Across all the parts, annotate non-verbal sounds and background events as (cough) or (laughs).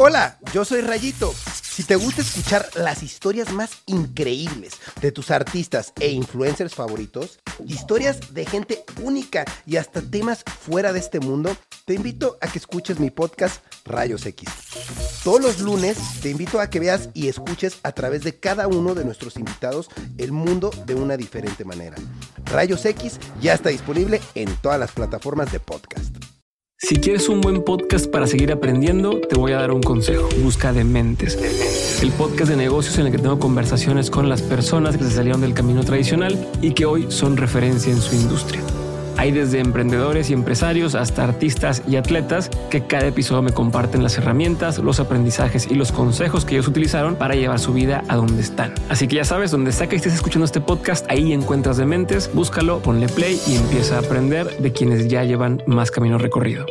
Hola, yo soy Rayito. Si te gusta escuchar las historias más increíbles de tus artistas e influencers favoritos, historias de gente única y hasta temas fuera de este mundo, te invito a que escuches mi podcast Rayos X. Todos los lunes te invito a que veas y escuches a través de cada uno de nuestros invitados el mundo de una diferente manera. Rayos X ya está disponible en todas las plataformas de podcast. Si quieres un buen podcast para seguir aprendiendo, te voy a dar un consejo. Busca Dementes, el podcast de negocios en el que tengo conversaciones con las personas que se salieron del camino tradicional y que hoy son referencia en su industria. Hay desde emprendedores y empresarios hasta artistas y atletas que cada episodio me comparten las herramientas, los aprendizajes y los consejos que ellos utilizaron para llevar su vida a donde están. Así que ya sabes, donde sea que estés escuchando este podcast, ahí encuentras Dementes, búscalo, ponle play y empieza a aprender de quienes ya llevan más camino recorrido.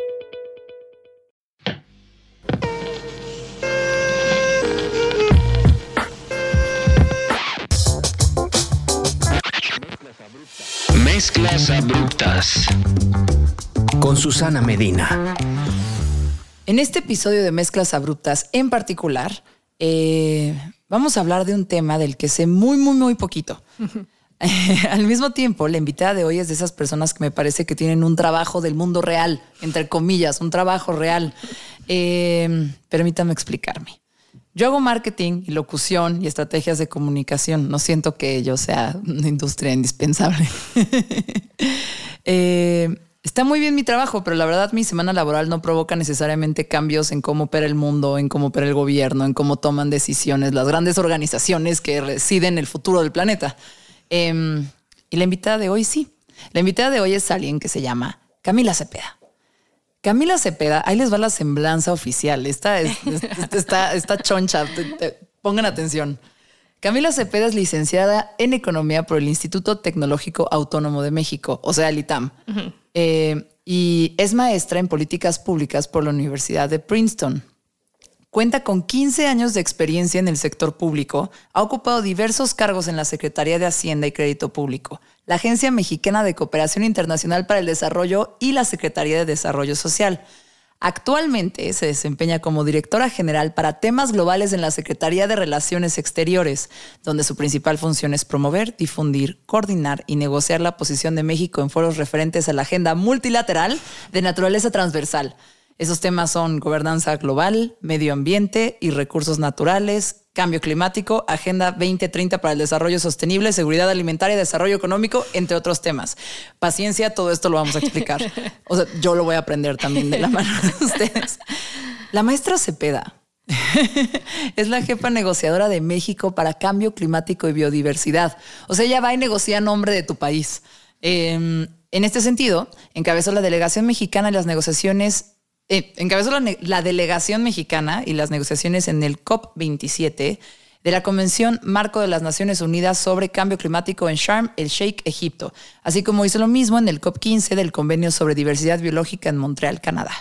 Con Susana Medina. En este episodio de Mezclas Abruptas en particular, eh, vamos a hablar de un tema del que sé muy, muy, muy poquito. (laughs) (laughs) Al mismo tiempo, la invitada de hoy es de esas personas que me parece que tienen un trabajo del mundo real, entre comillas, un trabajo real. Eh, permítame explicarme. Yo hago marketing y locución y estrategias de comunicación. No siento que yo sea una industria indispensable. (laughs) Eh, está muy bien mi trabajo, pero la verdad mi semana laboral no provoca necesariamente cambios en cómo opera el mundo, en cómo opera el gobierno, en cómo toman decisiones las grandes organizaciones que residen el futuro del planeta. Em, y la invitada de hoy sí. La invitada de hoy es alguien que se llama Camila Cepeda. Camila Cepeda, ahí les va la semblanza oficial. Esta, (laughs) está, choncha. Pongan atención. Camila Cepeda es licenciada en Economía por el Instituto Tecnológico Autónomo de México, o sea, el ITAM. Eh, y es maestra en políticas públicas por la Universidad de Princeton. Cuenta con 15 años de experiencia en el sector público, ha ocupado diversos cargos en la Secretaría de Hacienda y Crédito Público, la Agencia Mexicana de Cooperación Internacional para el Desarrollo y la Secretaría de Desarrollo Social. Actualmente se desempeña como directora general para temas globales en la Secretaría de Relaciones Exteriores, donde su principal función es promover, difundir, coordinar y negociar la posición de México en foros referentes a la agenda multilateral de naturaleza transversal esos temas son gobernanza global, medio ambiente y recursos naturales, cambio climático, Agenda 2030 para el Desarrollo Sostenible, seguridad alimentaria, desarrollo económico, entre otros temas. Paciencia, todo esto lo vamos a explicar. O sea, yo lo voy a aprender también de la mano de ustedes. La maestra Cepeda (laughs) es la jefa negociadora de México para cambio climático y biodiversidad. O sea, ella va y negocia nombre de tu país. Em, en este sentido, encabezó la delegación mexicana en las negociaciones encabezó la, delegación mexicana y las negociaciones en el COP27 de la Convención Marco de las Naciones Unidas sobre Cambio Climático en Sharm el Sheikh, Egipto, así como hizo lo mismo en el COP15 del Convenio sobre Diversidad Biológica en Montreal, Canadá.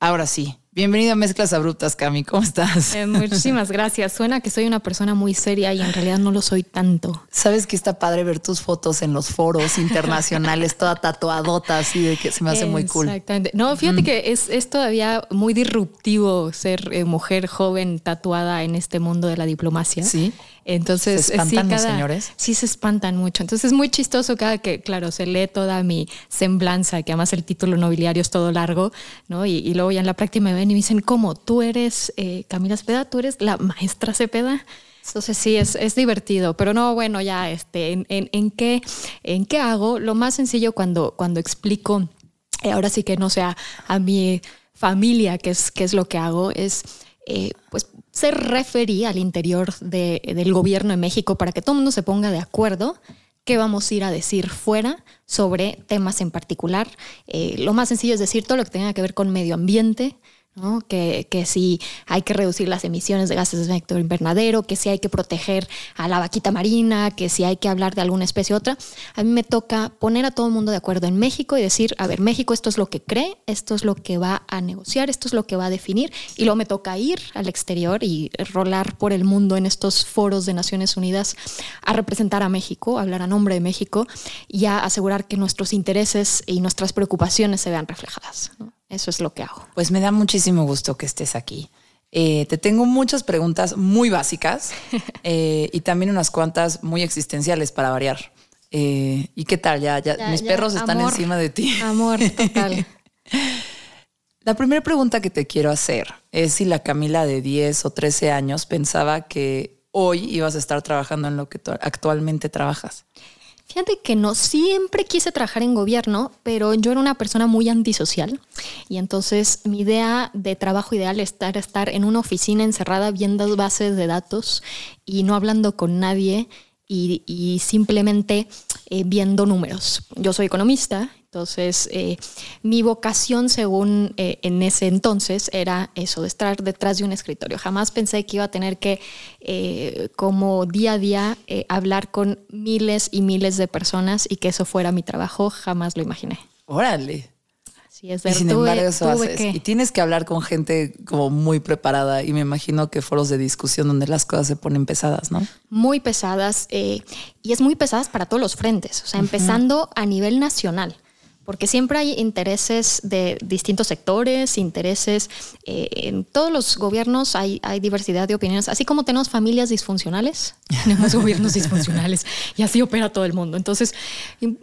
Ahora sí, Bienvenido a Mezclas Abruptas, Cami. ¿Cómo estás? Eh, muchísimas gracias. Suena que soy una persona muy seria y en realidad no lo soy tanto. Sabes que está padre ver tus fotos en los foros internacionales, toda tatuadota, así de que se me hace muy cool. Exactamente. No, fíjate que es, todavía muy disruptivo ser eh, mujer joven tatuada en este mundo de la diplomacia. Sí. Entonces, ¿Se espantan los señores? Sí, se espantan mucho. Entonces es muy chistoso cada que, claro, se lee toda mi semblanza, que además el título nobiliario es todo largo, ¿no? Y, luego ya en la práctica me ven y me dicen, ¿cómo? ¿Tú eres eh, Camila Cepeda? ¿Tú eres la maestra Cepeda? Entonces sí, es, es, divertido, pero no, bueno, ya, este, en, en, qué, ¿en qué hago? Lo más sencillo cuando, cuando explico, eh, ahora sí que no sea a mi familia, qué es, qué es lo que hago, es eh, pues ser referí al interior del gobierno de México para que todo el mundo se ponga de acuerdo qué vamos a ir a decir fuera sobre temas en particular. Eh, lo más sencillo es decir todo lo que tenga que ver con medio ambiente, que, que si hay que reducir las emisiones de gases de efecto invernadero, que si hay que proteger a la vaquita marina, que si hay que hablar de alguna especie u otra. A mí me toca poner a todo el mundo de acuerdo en México y decir, a ver, México esto es lo que cree, esto es lo que va a negociar, esto es lo que va a definir, y luego me toca ir al exterior y rolar por el mundo en estos foros de Naciones Unidas a representar a México, a hablar a nombre de México y a asegurar que nuestros intereses y nuestras preocupaciones se vean reflejadas. Eso es lo que hago. Pues me da muchísimo gusto que estés aquí. Eh, te tengo muchas preguntas muy básicas (laughs) eh, y también unas cuantas muy existenciales para variar. Eh, ¿Y qué tal? Ya, ya, mis perros están encima de ti. Amor, total. (laughs) La primera pregunta que te quiero hacer es si la Camila de 10 o 13 años pensaba que hoy ibas a estar trabajando en lo que actualmente trabajas. Fíjate que no siempre quise trabajar en gobierno, pero yo era una persona muy antisocial y entonces mi idea de trabajo ideal es estar, en una oficina encerrada viendo bases de datos y no hablando con nadie y, simplemente eh, viendo números. Yo soy economista, entonces eh, mi vocación según eh, en ese entonces era eso, de estar detrás de un escritorio. Jamás pensé que iba a tener que como día a día hablar con miles y miles de personas y que eso fuera mi trabajo, jamás lo imaginé. Órale y sin embargo eso haces. Y tienes que hablar con gente como muy preparada y me imagino que foros de discusión donde las cosas se ponen pesadas, ¿no? Muy pesadas eh, y es muy pesadas para todos los frentes, o sea, empezando a nivel nacional porque siempre hay intereses de distintos sectores, intereses, eh, en todos los gobiernos hay, hay, diversidad de opiniones, así como tenemos familias disfuncionales, (laughs) tenemos gobiernos disfuncionales y así opera todo el mundo. Entonces,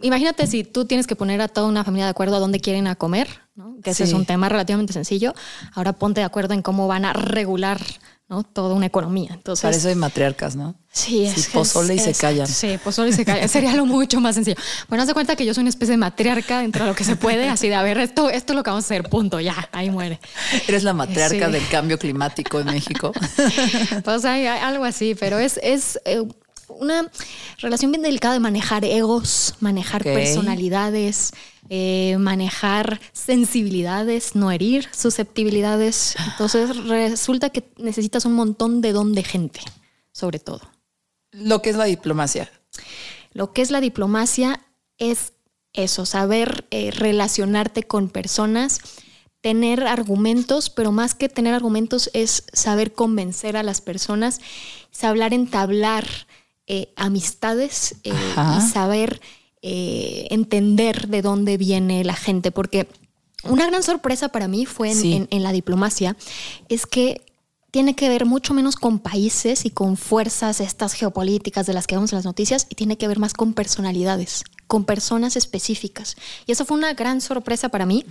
imagínate si tú tienes que poner a toda una familia de acuerdo a dónde quieren a comer, que ese es un tema relativamente sencillo, ahora ponte de acuerdo en cómo van a regular ¿no? Toda una economía. Entonces, Para eso hay matriarcas, ¿no? Sí, es. pozole y se callan. Sí, pozole y se callan. Sería lo mucho más sencillo. Bueno, haz de cuenta que yo soy una especie de matriarca dentro de lo que se puede, así de, a ver, esto, esto es lo que vamos a hacer, punto, ya, ahí muere. Eres la matriarca del cambio climático en México. (laughs) Pues hay, algo así, pero es, es eh, una relación bien delicada de manejar egos, manejar personalidades, eh, manejar sensibilidades, no herir susceptibilidades. Entonces resulta que necesitas un montón de don de gente, sobre todo. Lo que es la diplomacia. Lo que es la diplomacia es eso, saber eh, relacionarte con personas, tener argumentos, pero más que tener argumentos es saber convencer a las personas, saber entablar eh, amistades eh, y saber eh, entender de dónde viene la gente, porque una gran sorpresa para mí fue en, la diplomacia, es que tiene que ver mucho menos con países y con fuerzas estas geopolíticas de las que vemos en las noticias y tiene que ver más con personalidades, con personas específicas. Y eso fue una gran sorpresa para mí,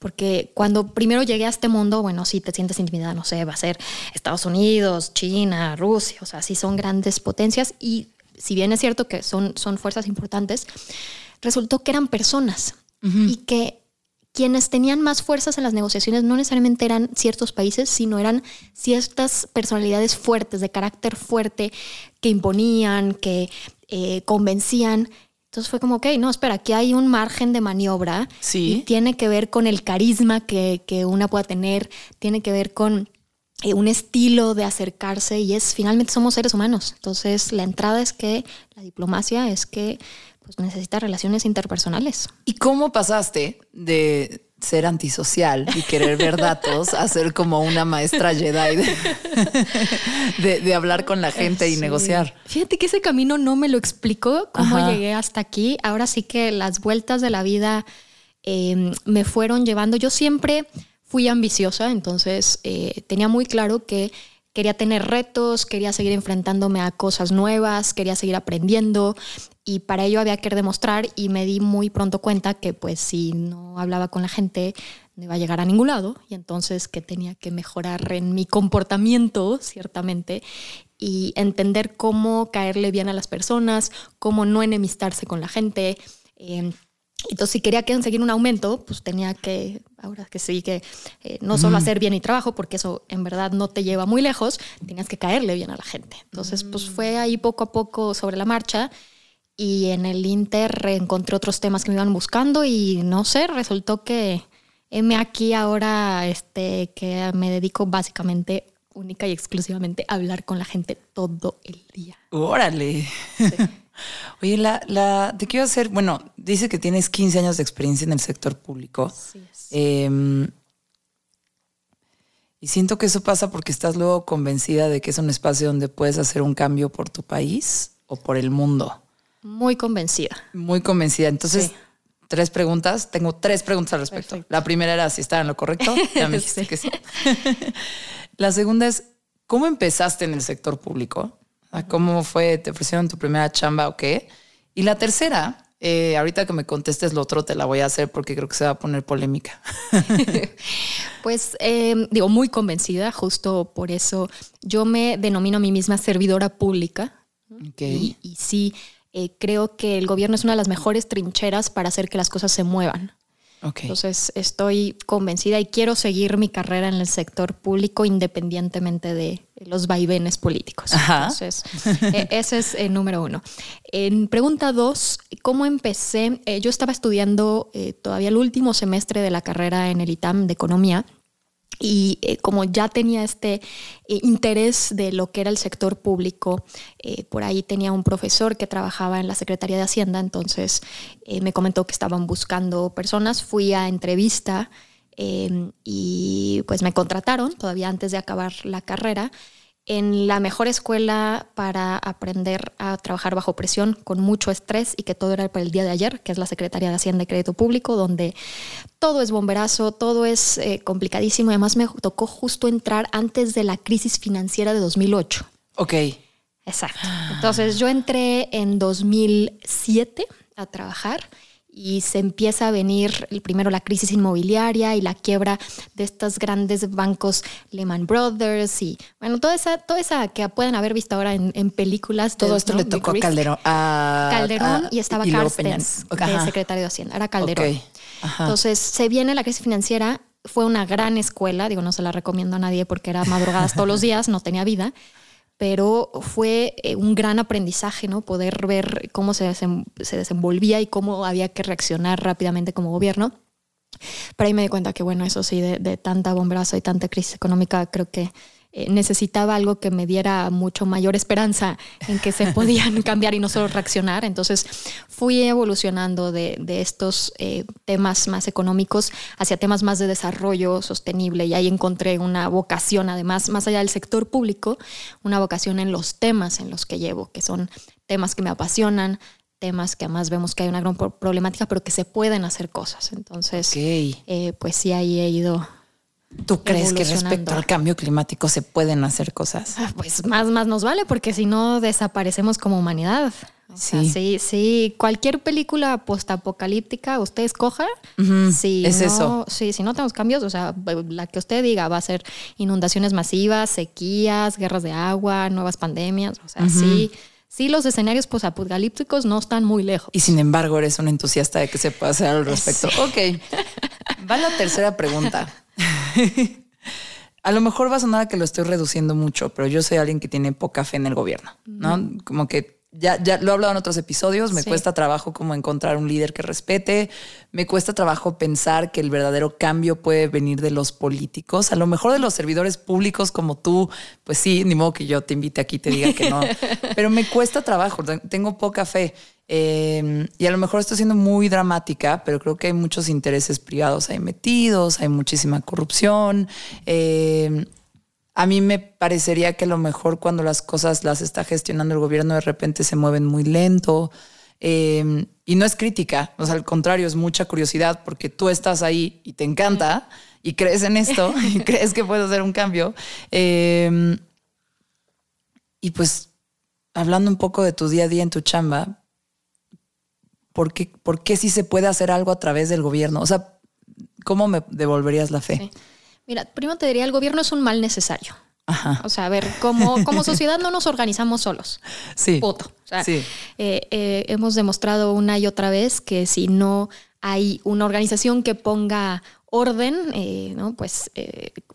porque cuando primero llegué a este mundo, bueno, sí te sientes intimidada, no sé, va a ser Estados Unidos, China, Rusia, o sea, sí son grandes potencias y si bien es cierto que son, son fuerzas importantes, resultó que eran personas y que quienes tenían más fuerzas en las negociaciones no necesariamente eran ciertos países, sino eran ciertas personalidades fuertes, de carácter fuerte, que imponían, que eh, convencían. Entonces fue como, ok, no, espera, aquí hay un margen de maniobra sí. y tiene que ver con el carisma que, una pueda tener, tiene que ver con eh, un estilo de acercarse y es, finalmente somos seres humanos. Entonces la entrada es que la diplomacia es que pues, necesita relaciones interpersonales. ¿Y cómo pasaste de ser antisocial y querer ver (laughs) datos a ser como una maestra Jedi de, (laughs) hablar con la gente y negociar. Fíjate que ese camino no me lo explicó, cómo llegué hasta aquí. Ahora sí que las vueltas de la vida em, me fueron llevando. Yo siempre fui ambiciosa, entonces eh, tenía muy claro que quería tener retos, quería seguir enfrentándome a cosas nuevas, quería seguir aprendiendo y para ello había que demostrar y me di muy pronto cuenta que pues si no hablaba con la gente no iba a llegar a ningún lado y entonces que tenía que mejorar en mi comportamiento ciertamente y entender cómo caerle bien a las personas, cómo no enemistarse con la gente. Eh, entonces, si quería conseguir un aumento, pues tenía que, ahora que sí, que eh, no solo hacer bien mi trabajo, porque eso en verdad no te lleva muy lejos, tenías que caerle bien a la gente. Entonces, pues fue ahí poco a poco sobre la marcha y en el Inter encontré otros temas que me iban buscando y no sé, resultó que me aquí ahora este, que me dedico básicamente única y exclusivamente a hablar con la gente todo el día. Órale. Sí. (laughs) Oye, la, la, te quiero hacer, bueno, dice que tienes 15 años de experiencia en el sector público. Sí, em, y siento que eso pasa porque estás luego convencida de que es un espacio donde puedes hacer un cambio por tu país o por el mundo. Muy convencida. Muy convencida. Entonces, tres preguntas. Tengo tres preguntas al respecto. La primera era si estaba en lo correcto. (laughs) Ya me dijiste que sí. (laughs) La segunda es, ¿cómo empezaste en el sector público? ¿Cómo fue? ¿Te ofrecieron tu primera chamba o qué? Y la tercera, eh, ahorita que me contestes lo otro, te la voy a hacer porque creo que se va a poner polémica. (laughs) pues em, digo, muy convencida, justo por eso yo me denomino a mí misma servidora pública. Y, y, sí, eh, creo que el gobierno es una de las mejores trincheras para hacer que las cosas se muevan. Entonces estoy convencida y quiero seguir mi carrera en el sector público independientemente de los vaivenes políticos. Entonces, e, ese es el número uno. En pregunta dos, ¿cómo empecé? Eh, yo estaba estudiando eh, todavía el último semestre de la carrera en el ITAM de Economía y eh, como ya tenía este eh, interés de lo que era el sector público, eh, por ahí tenía un profesor que trabajaba en la Secretaría de Hacienda, entonces me comentó que estaban buscando personas, fui a entrevista y pues me contrataron todavía antes de acabar la carrera en la mejor escuela para aprender a trabajar bajo presión, con mucho estrés y que todo era para el día de ayer, que es la Secretaría de Hacienda y Crédito Público, donde todo es bomberazo, todo es eh, complicadísimo. Además, me tocó justo entrar antes de la crisis financiera de 2008. Ok. Exacto. Entonces, yo entré en 2007 a trabajar y se empieza a venir primero la crisis inmobiliaria y la quiebra de estos grandes bancos Lehman Brothers y bueno, toda esa, toda esa que pueden haber visto ahora en, películas. Todo esto le tocó a Calderón. Calderón y estaba Carstens, el secretario de Hacienda, era Calderón. Entonces se viene la crisis financiera, fue una gran escuela, digo, no se la recomiendo a nadie porque era madrugadas todos los días, no tenía vida pero fue eh, un gran aprendizaje, ¿no? Poder ver cómo se, se desenvolvía y cómo había que reaccionar rápidamente como gobierno. Pero ahí me di cuenta que, bueno, eso sí, de, de tanta bomberazo y tanta crisis económica, creo que eh, necesitaba algo que me diera mucho mayor esperanza en que se (laughs) podían cambiar y no solo reaccionar. Entonces fui evolucionando de, estos eh, temas más económicos hacia temas más de desarrollo sostenible y ahí encontré una vocación, además, más allá del sector público, una vocación en los temas en los que llevo, que son temas que me apasionan, temas que además vemos que hay una gran problemática, pero que se pueden hacer cosas. Entonces, eh, pues sí, ahí he ido ¿Tú crees que respecto al cambio climático se pueden hacer cosas? Ah, pues más, más nos vale, porque si no desaparecemos como humanidad. sí. sí, sí, cualquier película postapocalíptica usted escoja, si es no, eso. Sí, si no tenemos cambios, o sea, la que usted diga va a ser inundaciones masivas, sequías, guerras de agua, nuevas pandemias, o sea, sí. Sí, los escenarios postapocalípticos no están muy lejos. Y sin embargo, eres un entusiasta de que se pueda hacer al respecto. Ok. Va la tercera pregunta. (laughs) (laughs) a lo mejor va a sonar que lo estoy reduciendo mucho, pero yo soy alguien que tiene poca fe en el gobierno, ¿no? Como que ya, ya lo he hablado en otros episodios, me cuesta trabajo como encontrar un líder que respete, me cuesta trabajo pensar que el verdadero cambio puede venir de los políticos, a lo mejor de los servidores públicos como tú, pues sí, ni modo que yo te invite aquí y te diga que no, (laughs) pero me cuesta trabajo, tengo poca fe. Em, y a lo mejor estoy siendo muy dramática, pero creo que hay muchos intereses privados ahí metidos, hay muchísima corrupción. Em, a mí me parecería que a lo mejor cuando las cosas las está gestionando el gobierno de repente se mueven muy lento. Em, y no es crítica, o sea, al contrario, es mucha curiosidad porque tú estás ahí y te encanta y crees en esto (laughs) y crees que puedes hacer un cambio. y pues hablando un poco de tu día a día en tu chamba, ¿por qué, por qué sí se puede hacer algo a través del gobierno? O sea, ¿cómo me devolverías la fe? Mira, primero te diría, el gobierno es un mal necesario. Ajá. O sea, a ver, como, como sociedad no nos organizamos solos. (laughs) Sí. Puto. sí. Eh, eh, hemos demostrado una y otra vez que si no hay una organización que ponga orden, eh, ¿no? pues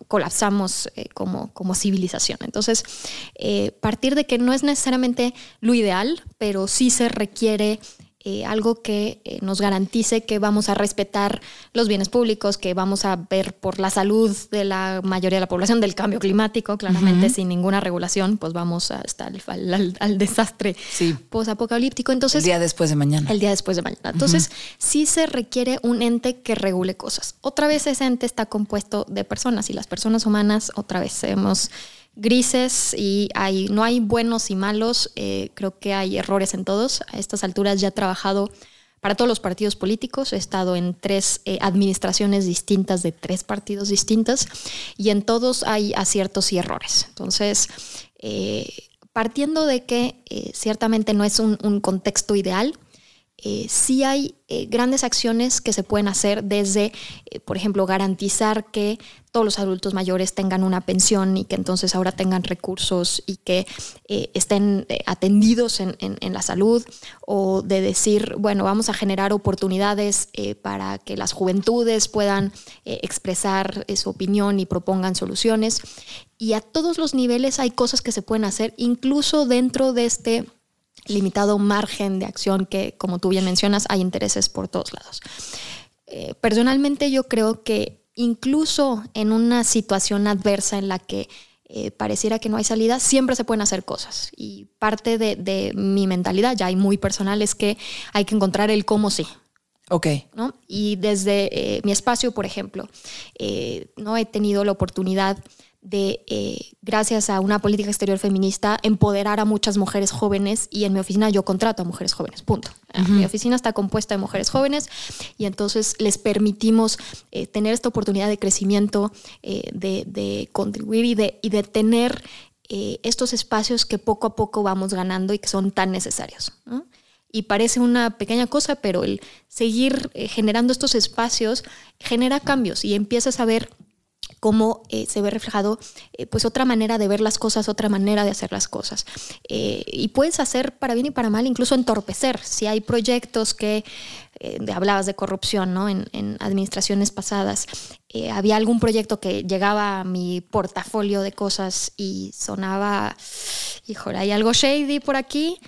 colapsamos como, como civilización. Entonces, partir de que no es necesariamente lo ideal, pero sí se requiere eh, algo que eh, nos garantice que vamos a respetar los bienes públicos, que vamos a ver por la salud de la mayoría de la población, del cambio climático, claramente sin ninguna regulación, pues vamos a estar al, desastre sí. posapocalíptico. Entonces, el día después de mañana. El día después de mañana. Entonces, sí se requiere un ente que regule cosas. Otra vez ese ente está compuesto de personas y las personas humanas, otra vez hemos grises y hay, no hay buenos y malos, eh, creo que hay errores en todos. A estas alturas ya he trabajado para todos los partidos políticos. He estado en tres eh, administraciones distintas de tres partidos distintos y en todos hay aciertos y errores. Entonces, eh, partiendo de que ciertamente no es un, contexto ideal, sí hay grandes acciones que se pueden hacer desde, por ejemplo, garantizar que todos los adultos mayores tengan una pensión y que entonces ahora tengan recursos y que eh, estén eh, atendidos en, la salud o de decir, bueno, vamos a generar oportunidades eh, para que las juventudes puedan expresar su opinión y propongan soluciones. Y a todos los niveles hay cosas que se pueden hacer, incluso dentro de este limitado margen de acción que, como tú bien mencionas, hay intereses por todos lados. personalmente yo creo que incluso en una situación adversa en la que eh, pareciera que no hay salida, siempre se pueden hacer cosas. Y parte de, mi mentalidad, ya muy personal, es que hay que encontrar el cómo sí. Ok. ¿no? Y desde eh, mi espacio, por ejemplo, eh, no he tenido la oportunidad de, eh, gracias a una política exterior feminista, empoderar a muchas mujeres jóvenes y en mi oficina yo contrato a mujeres jóvenes, punto. Mi oficina está compuesta de mujeres jóvenes y entonces les permitimos eh, tener esta oportunidad de crecimiento, eh, de, contribuir y de, y de tener estos espacios que poco a poco vamos ganando y que son tan necesarios. Y parece una pequeña cosa, pero el seguir generando estos espacios genera cambios y empiezas a ver cómo eh, se ve reflejado eh, pues otra manera de ver las cosas, otra manera de hacer las cosas. Eh, y puedes hacer para bien y para mal, incluso entorpecer. Si hay proyectos que, hablabas de corrupción, ¿no? En, administraciones pasadas, había algún proyecto que llegaba a mi portafolio de cosas y sonaba, híjole, hay algo shady por aquí.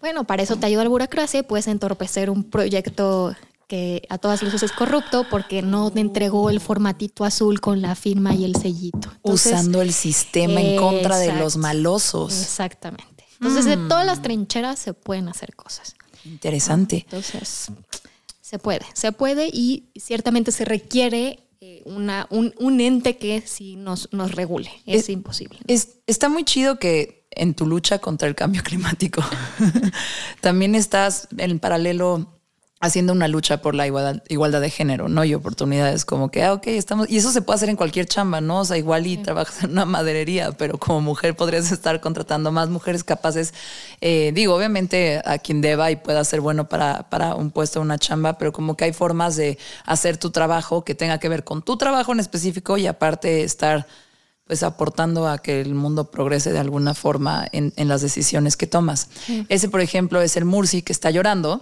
Bueno, para eso te ayuda la burocracia, puedes entorpecer un proyecto que a todas luces es corrupto porque no te entregó el formatito azul con la firma y el sellito. Usando el sistema en contra de los malosos. Exactamente. Entonces, de todas las mm. trincheras se pueden hacer cosas. Interesante. Entonces, se puede, se puede y ciertamente se requiere eh, una, un, ente que sí nos, nos regule. Es, imposible. está muy chido que en tu lucha contra el cambio (laughs) climático (laughs) también estás en paralelo haciendo una lucha por la igualdad, de género, ¿no? Y oportunidades como que, ah, ok, estamos, y eso se puede hacer en cualquier chamba, ¿no? O sea, igual y trabajas en una maderería, pero como mujer podrías estar contratando más mujeres capaces, eh, digo, obviamente a quien deba y pueda ser bueno para, para un puesto, una chamba, pero como que hay formas de hacer tu trabajo que tenga que ver con tu trabajo en específico y aparte estar pues aportando a que el mundo progrese de alguna forma en, las decisiones que tomas. Ese, por ejemplo, es el Mursi que está llorando.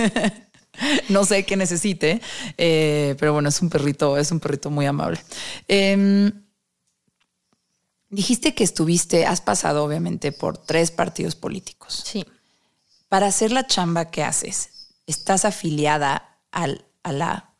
(laughs) no sé qué necesite, eh, pero bueno, es un perrito, es un perrito muy amable. Em, dijiste que estuviste, has pasado obviamente por tres partidos políticos. Sí. Para hacer la chamba que haces, ¿estás afiliada al, a la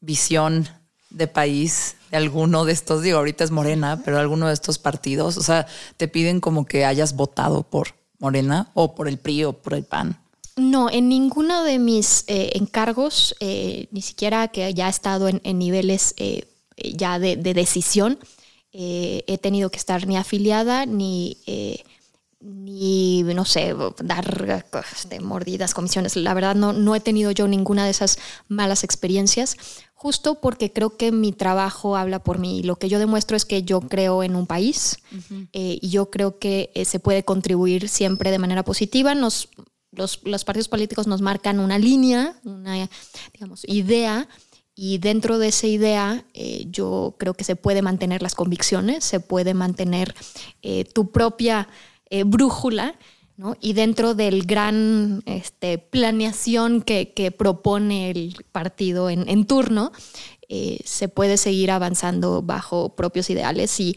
visión de país de alguno de estos, digo, ahorita es Morena, pero alguno de estos partidos, o sea, te piden como que hayas votado por Morena o por el PRI o por el PAN. No, en ninguno de mis eh, encargos, eh, ni siquiera que haya estado en, niveles eh, ya de, decisión, he tenido que estar ni afiliada ni ni, no sé, dar este, mordidas, comisiones. La verdad, no, no he tenido yo ninguna de esas malas experiencias, justo porque creo que mi trabajo habla por mí. Lo que yo demuestro es que yo creo en un país eh, y yo creo que eh, se puede contribuir siempre de manera positiva. Nos, los, los partidos políticos nos marcan una línea, una digamos, idea. Y dentro de esa idea, eh, yo creo que se puede mantener las convicciones, se puede mantener tu propia eh, brújula, ¿no? Y dentro del gran este, planeación que, propone el partido en, turno, eh, se puede seguir avanzando bajo propios ideales y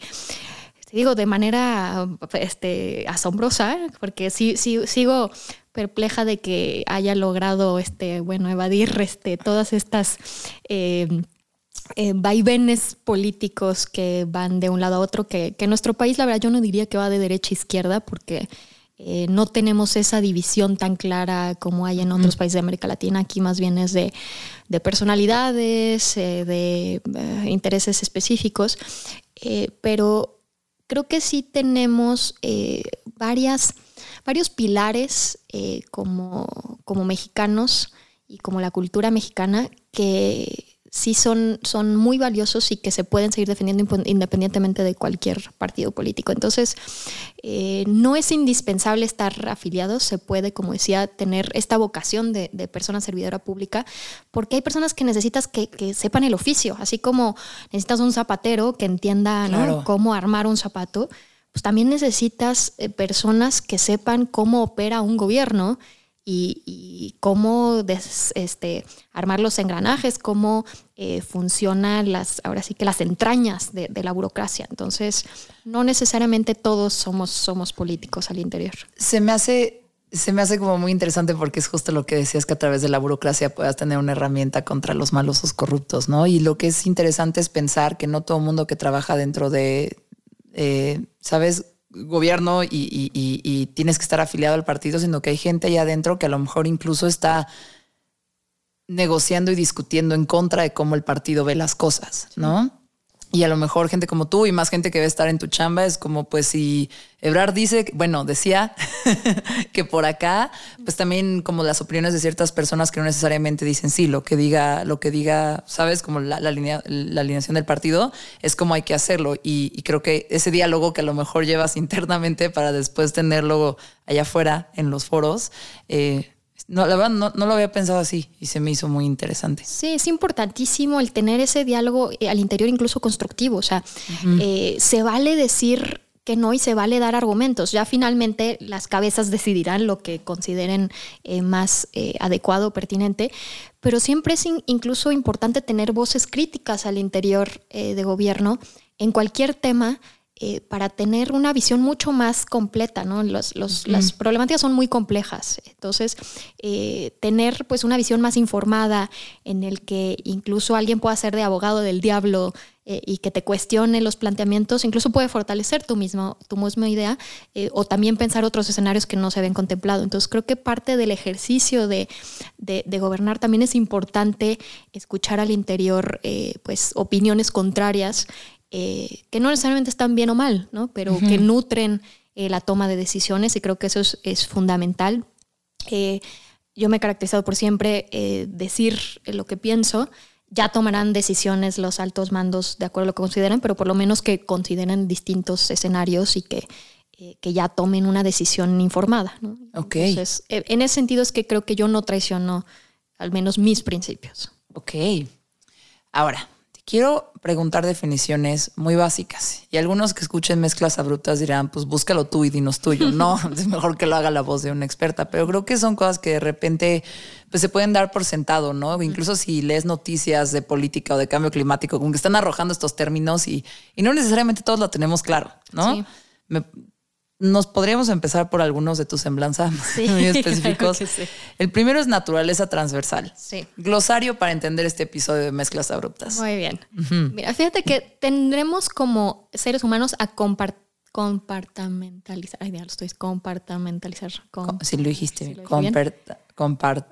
digo de manera este, asombrosa, porque sí, sí, sigo perpleja de que haya logrado este, bueno, evadir este, todas estas eh, eh, vaivenes políticos que van de un lado a otro, que, que, nuestro país, la verdad, yo no diría que va de derecha a izquierda, porque eh, no tenemos esa división tan clara como hay en otros países de América Latina. Aquí más bien es de, de personalidades, eh, de intereses específicos, pero creo que sí tenemos varias, varios pilares como, como mexicanos y como la cultura mexicana que sí son, son muy valiosos y que se pueden seguir defendiendo independientemente de cualquier partido político. Entonces, eh, no es indispensable estar afiliados, se puede, como decía, tener esta vocación de, persona servidora pública, porque hay personas que necesitas que, sepan el oficio, así como necesitas un zapatero que entienda cómo armar un zapato, pues también necesitas eh, personas que sepan cómo opera un gobierno y, cómo este, armar los engranajes, cómo eh, funcionan las, ahora sí que las entrañas de, la burocracia. Entonces, no necesariamente todos somos, somos políticos al interior. Se me hace se me hace como muy interesante porque es justo lo que decías que a través de la burocracia puedas tener una herramienta contra los malosos corruptos, ¿no? Y lo que es interesante es pensar que no todo mundo que trabaja dentro de, eh, ¿sabes? Gobierno y, tienes que estar afiliado al partido, sino que hay gente allá adentro que a lo mejor incluso está negociando y discutiendo en contra de cómo el partido ve las cosas, ¿no? Y a lo mejor gente como tú y más gente que a estar en tu chamba es como, pues si Ebrard dice, bueno, decía (laughs) que por acá, pues también como las opiniones de ciertas personas que no necesariamente dicen sí, lo que diga, lo que diga, sabes, como la, la, la alineación del partido, es como hay que hacerlo. Y, creo que ese diálogo que a lo mejor llevas (laughs) internamente para después tenerlo allá afuera en los foros, eh, no, la verdad no, lo había pensado así y se me hizo muy interesante. Sí, es importantísimo el tener ese diálogo eh, al interior incluso constructivo. O sea, eh, se vale decir que no y se vale dar argumentos. Ya finalmente las cabezas decidirán lo que consideren eh, más adecuado o pertinente, pero siempre es incluso importante tener voces críticas al interior de gobierno en cualquier tema eh, para tener una visión mucho más completa, ¿no? Las problemáticas son muy complejas, entonces eh, tener pues una visión más informada en el que incluso alguien pueda ser de abogado del diablo eh, y que te cuestione los planteamientos, incluso puede fortalecer tu, mismo, tu misma idea o también pensar otros escenarios que no se habían contemplado. Entonces creo que parte del ejercicio de, de gobernar también es importante escuchar al interior pues opiniones contrarias eh, que no necesariamente están bien o mal, ¿no? pero que nutren eh, la toma de decisiones y creo que eso es, fundamental. Eh, yo me he caracterizado por siempre decir lo que pienso. Ya tomarán decisiones los altos mandos de acuerdo a lo que consideren, pero por lo menos que consideren distintos escenarios y que, que ya tomen una decisión informada. ¿no? Entonces, en ese sentido es que creo que yo no traiciono al menos mis principios. Ok. Ahora, Quiero preguntar definiciones muy básicas y algunos que escuchen mezclas abruptas dirán, pues búscalo tú y dinos tuyo. (laughs) No, es mejor que lo haga la voz de una experta, pero creo que son cosas que de repente pues, se pueden dar por sentado, ¿no? Incluso si lees noticias de política o de cambio climático, como que están arrojando estos términos y, y no necesariamente todos lo tenemos claro, ¿no? Sí. Me, nos podríamos empezar por algunos de tus semblanzas (laughs) muy (laughs) específicos. El primero es naturaleza transversal. Sí. Glosario para entender este episodio de mezclas abruptas. Muy bien. Mira, fíjate que tendremos como seres humanos a compartamentalizar. Ay, ya lo estoy compartamentalizar. si lo dijiste,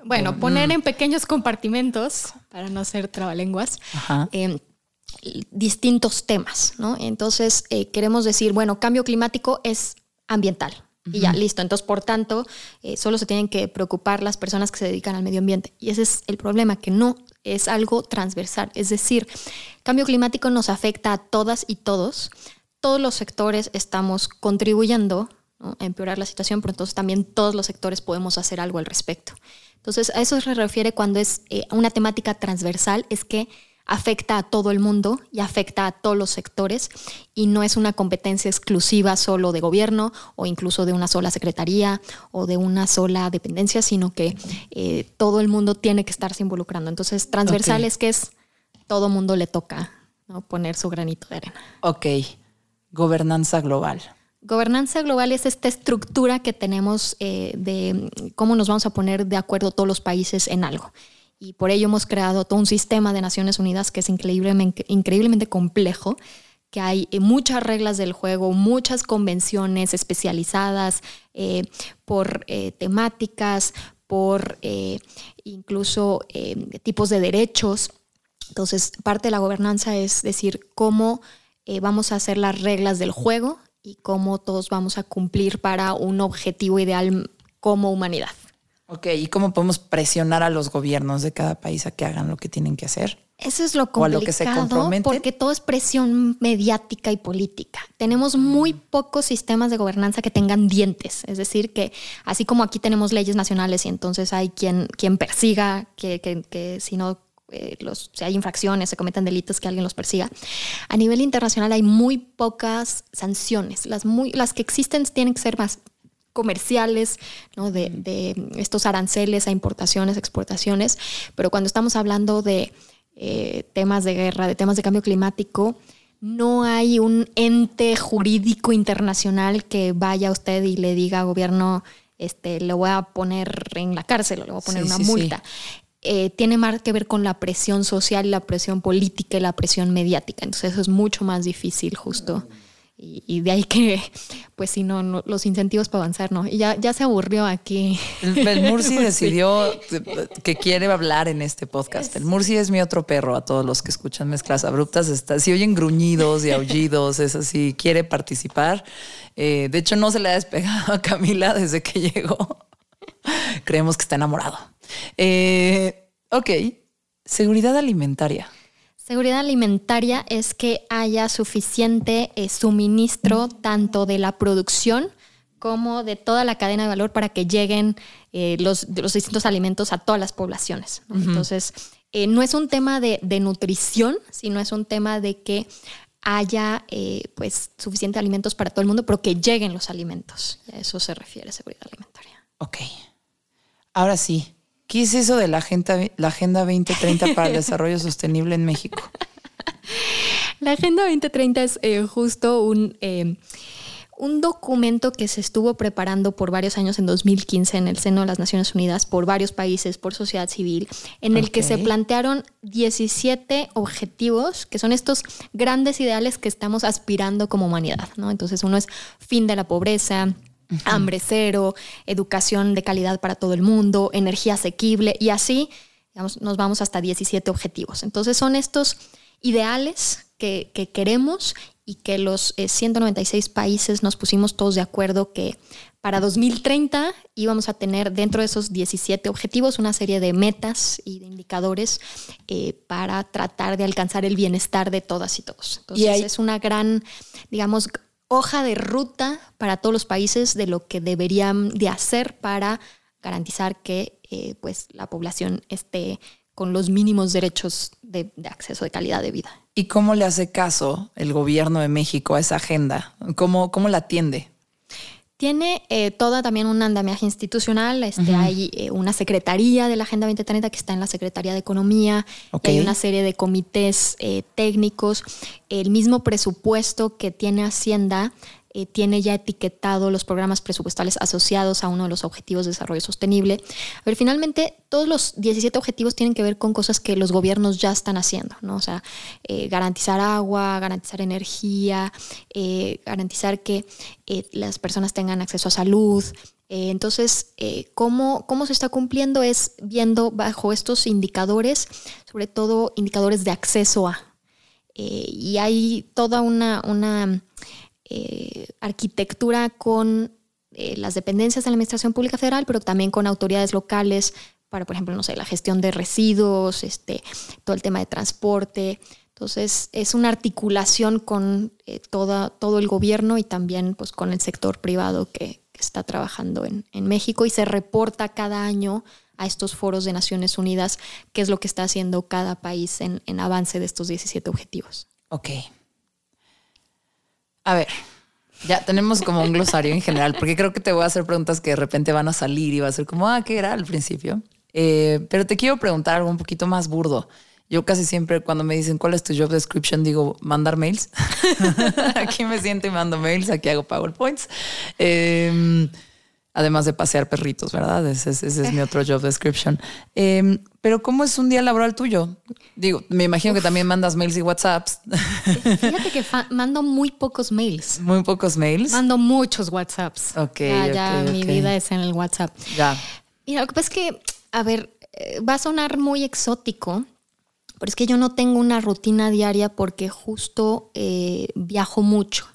Bueno, poner en pequeños compartimentos, para no ser trabalenguas, eh, distintos temas, ¿no? Entonces, eh, queremos decir, bueno, cambio climático es ambiental. Y ya, listo. Entonces, por tanto, eh, solo se tienen que preocupar las personas que se dedican al medio ambiente. Y ese es el problema, que no es algo transversal. Es decir, cambio climático nos afecta a todas y todos. Todos los sectores estamos contribuyendo a empeorar la situación, pero entonces también todos los sectores podemos hacer algo al respecto. Entonces, a eso se refiere cuando es eh, una temática transversal, es que afecta a todo el mundo y afecta a todos los sectores y no es una competencia exclusiva solo de gobierno o incluso de una sola secretaría o de una sola dependencia, sino que eh, todo el mundo tiene que estarse involucrando. Entonces, transversal es que es todo mundo le toca poner su granito de arena. Ok, gobernanza global. Gobernanza global es esta estructura que tenemos eh, de cómo nos vamos a poner de acuerdo todos los países en algo y por ello hemos creado todo un sistema de Naciones Unidas que es increíblemente, increíblemente complejo, que hay eh, muchas reglas del juego, muchas convenciones especializadas eh, por eh, temáticas, por incluso tipos de derechos. Entonces, parte de la gobernanza es decir cómo vamos a hacer las reglas del juego y cómo todos vamos a cumplir para un objetivo ideal como humanidad. Ok, ¿y cómo podemos presionar a los gobiernos de cada país a que hagan lo que tienen que hacer? Eso es lo complicado porque todo es presión mediática y política. Tenemos muy pocos sistemas de gobernanza que tengan dientes, es decir, que así como aquí tenemos leyes nacionales y entonces hay quien, quien persiga, que, que, si no eh, los, si hay infracciones, se cometen delitos, que alguien los persiga. A nivel internacional hay muy pocas sanciones. Las, muy, las que existen tienen que ser más comerciales, ¿no? de, de estos aranceles a importaciones, exportaciones, pero cuando estamos hablando de eh, temas de guerra, de temas de cambio climático, no hay un ente jurídico internacional que vaya a usted y le diga, gobierno, este, le voy a poner en la cárcel o le voy a poner una multa. Eh, tiene más que ver con la presión social, la presión política y la presión mediática. Entonces eso es mucho más difícil justo. Y, de ahí que, pues si no, los incentivos para avanzar, ¿no? Y ya, ya se aburrió aquí. El, Murci (laughs) decidió que quiere hablar en este podcast. El Murci es mi otro perro, a todos los que escuchan mezclas abruptas. Está, si oyen gruñidos y aullidos, es así, quiere participar. Eh, de hecho, no se le ha despegado a Camila desde que llegó. Creemos que está enamorado. Eh, ok, seguridad alimentaria. Seguridad alimentaria es que haya suficiente eh, suministro tanto de la producción como de toda la cadena de valor para que lleguen eh, los, los, distintos alimentos a todas las poblaciones. Entonces, eh, no es un tema de, nutrición, sino es un tema de que haya pues suficiente alimentos para todo el mundo, pero que lleguen los alimentos. a eso se refiere seguridad alimentaria. Ok. Ahora sí, ¿Qué es eso de la Agenda, la agenda 2030 para el (laughs) Desarrollo Sostenible en México? La Agenda 2030 es eh, justo un, eh, un documento que se estuvo preparando por varios años en 2015 en el seno de las Naciones Unidas por varios países, por sociedad civil, en el que se plantearon 17 objetivos, que son estos grandes ideales que estamos aspirando como humanidad. ¿no? Entonces uno es fin de la pobreza, hambre cero, educación de calidad para todo el mundo, energía asequible y así nos vamos hasta 17 objetivos. Entonces son estos ideales que, queremos y que los 196 eh, países nos pusimos todos de acuerdo que para 2030 íbamos a tener dentro de esos 17 objetivos una serie de metas y de indicadores eh, para tratar de alcanzar el bienestar de todas y todos. Entonces es una gran, digamos, hoja de ruta para todos los países de lo que deberían de hacer para garantizar que eh, pues, la población esté con los mínimos derechos de, acceso de calidad de vida. ¿Y cómo le hace caso el gobierno de México a esa agenda? ¿Cómo, cómo la atiende? Tiene eh, toda también un andamiaje institucional. Este, Hay eh, una secretaría de la Agenda 2030 que está en la Secretaría de Economía. Hay una serie de comités eh, técnicos. El mismo presupuesto que tiene Hacienda eh, tiene ya etiquetado los programas presupuestales asociados a uno de los objetivos de desarrollo sostenible. A ver, finalmente, todos los 17 objetivos tienen que ver con cosas que los gobiernos ya están haciendo, ¿no? O sea, eh, garantizar agua, garantizar energía, eh, garantizar que las personas tengan acceso a salud, entonces, ¿cómo, ¿cómo, se está cumpliendo? Es viendo bajo estos indicadores, sobre todo indicadores de acceso a. y hay toda una, una eh, arquitectura con eh, las dependencias de la Administración Pública Federal, pero también con autoridades locales para, por ejemplo, no sé, la gestión de residuos, este, todo el tema de transporte. Entonces, es una articulación con eh, toda, todo el gobierno y también pues, con el sector privado que, está trabajando en, México y se reporta cada año a estos foros de Naciones Unidas qué es lo que está haciendo cada país en, en avance de estos 17 objetivos. Ok, a ver, ya tenemos como un glosario en general, porque creo que te voy a hacer preguntas que de repente van a salir y va a ser como, ah, ¿qué era al principio? Eh, pero te quiero preguntar algo un poquito más burdo. Yo casi siempre cuando me dicen cuál es tu job description digo mandar mails. (laughs) aquí me siento y mando mails, aquí hago PowerPoints. Eh, además de pasear perritos, ¿verdad? Ese, es mi otro job description. Em, pero ¿cómo es un día laboral tuyo? Digo, me imagino que también mandas mails y WhatsApps. Fíjate que mando muy pocos mails. Muy pocos mails. Mando muchos WhatsApps. Ok. Ya, mi vida es en el WhatsApp. Ya. Y lo que pasa es que, a ver, eh, va a sonar muy exótico, pero es que yo no tengo una rutina diaria porque justo eh, viajo mucho.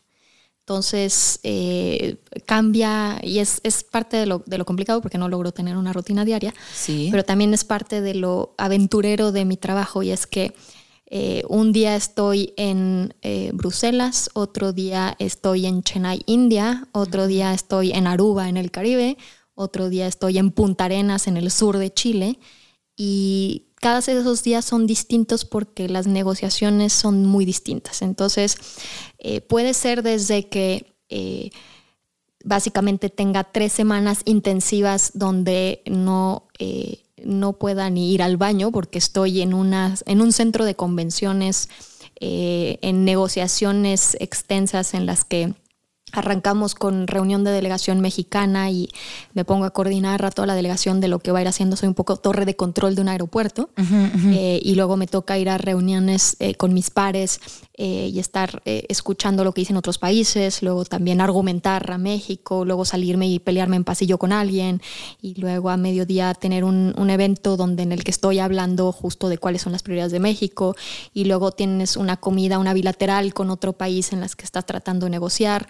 Entonces eh, cambia y es, es parte de lo, de lo, complicado porque no logro tener una rutina diaria, sí. pero también es parte de lo aventurero de mi trabajo y es que eh, un día estoy en eh, Bruselas, otro día estoy en Chennai, India, otro día estoy en Aruba, en el Caribe, otro día estoy en Punta Arenas, en el sur de Chile y cada de esos días son distintos porque las negociaciones son muy distintas. Entonces, eh, puede ser desde que eh, básicamente tenga tres semanas intensivas donde no, eh, no pueda ni ir al baño porque estoy en, una, en un centro de convenciones, en negociaciones extensas en las que Arrancamos con reunión de delegación mexicana y me pongo a coordinar a toda la delegación de lo que va a ir haciendo. Soy un poco torre de control de un aeropuerto eh, y luego me toca ir a reuniones eh, con mis pares eh, y estar escuchando lo que dicen otros países, luego también argumentar a México, luego salirme y pelearme en pasillo con alguien y luego a mediodía tener un, un evento donde en el que estoy hablando justo de cuáles son las prioridades de México y luego tienes una comida, una bilateral con otro país en las que estás tratando de negociar.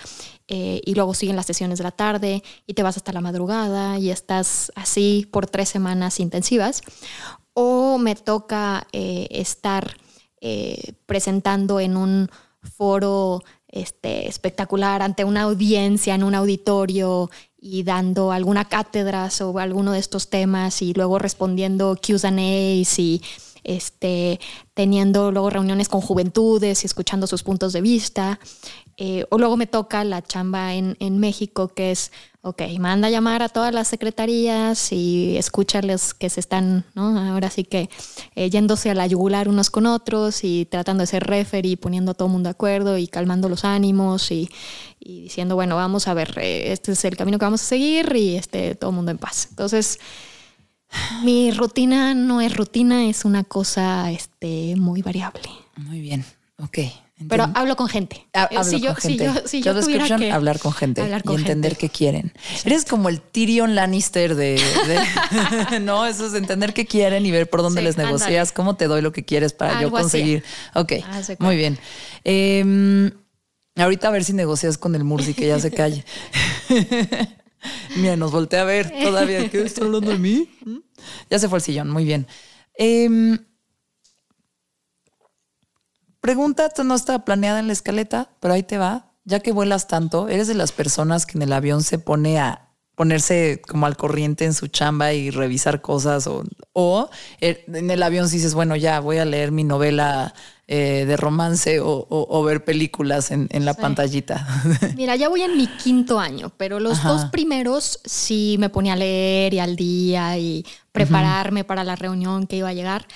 Eh, y luego siguen las sesiones de la tarde y te vas hasta la madrugada y estás así por tres semanas intensivas. O me toca eh, estar eh, presentando en un foro este, espectacular ante una audiencia, en un auditorio y dando alguna cátedra sobre alguno de estos temas y luego respondiendo Q&As y este, teniendo luego reuniones con juventudes y escuchando sus puntos de vista. Eh, o luego me toca la chamba en, en, México, que es, ok, manda a llamar a todas las secretarías y escúchales que se están, ¿no? Ahora sí que eh, yéndose a la yugular unos con otros y tratando de ser referee, poniendo a todo el mundo de acuerdo y calmando los ánimos y, y diciendo, bueno, vamos a ver, eh, este es el camino que vamos a seguir y este, todo el mundo en paz. Entonces, (sighs) mi rutina no es rutina, es una cosa este, muy variable. Muy bien, ok. Pero hablo con gente. hablo si, yo, con gente. si yo, tuviera que hablar con gente y entender qué quieren. Eres como el Tyrion Lannister de, (laughs) no, eso es entender qué quieren y ver por dónde les negocias, cómo te doy lo que quieres para yo conseguir. Ok, muy bien. Em, ahorita a ver si negocias con el Mursi que ya se calle. (laughs) Mira, nos voltea a ver todavía. ¿Qué está hablando de mí? ¿Mm? Ya se fue el sillón, muy bien. Eh, Pregunta, no estaba planeada en la escaleta, pero ahí te va. Ya que vuelas tanto, eres de las personas que en el avión se pone a ponerse como al corriente en su chamba y revisar cosas o, o er, en el avión si dices, bueno, ya voy a leer mi novela eh, de romance o, ver películas en, la pantallita. (laughs) Mira, ya voy en mi quinto año, pero los dos primeros sí me ponía a leer y al día y prepararme para la reunión que iba a llegar.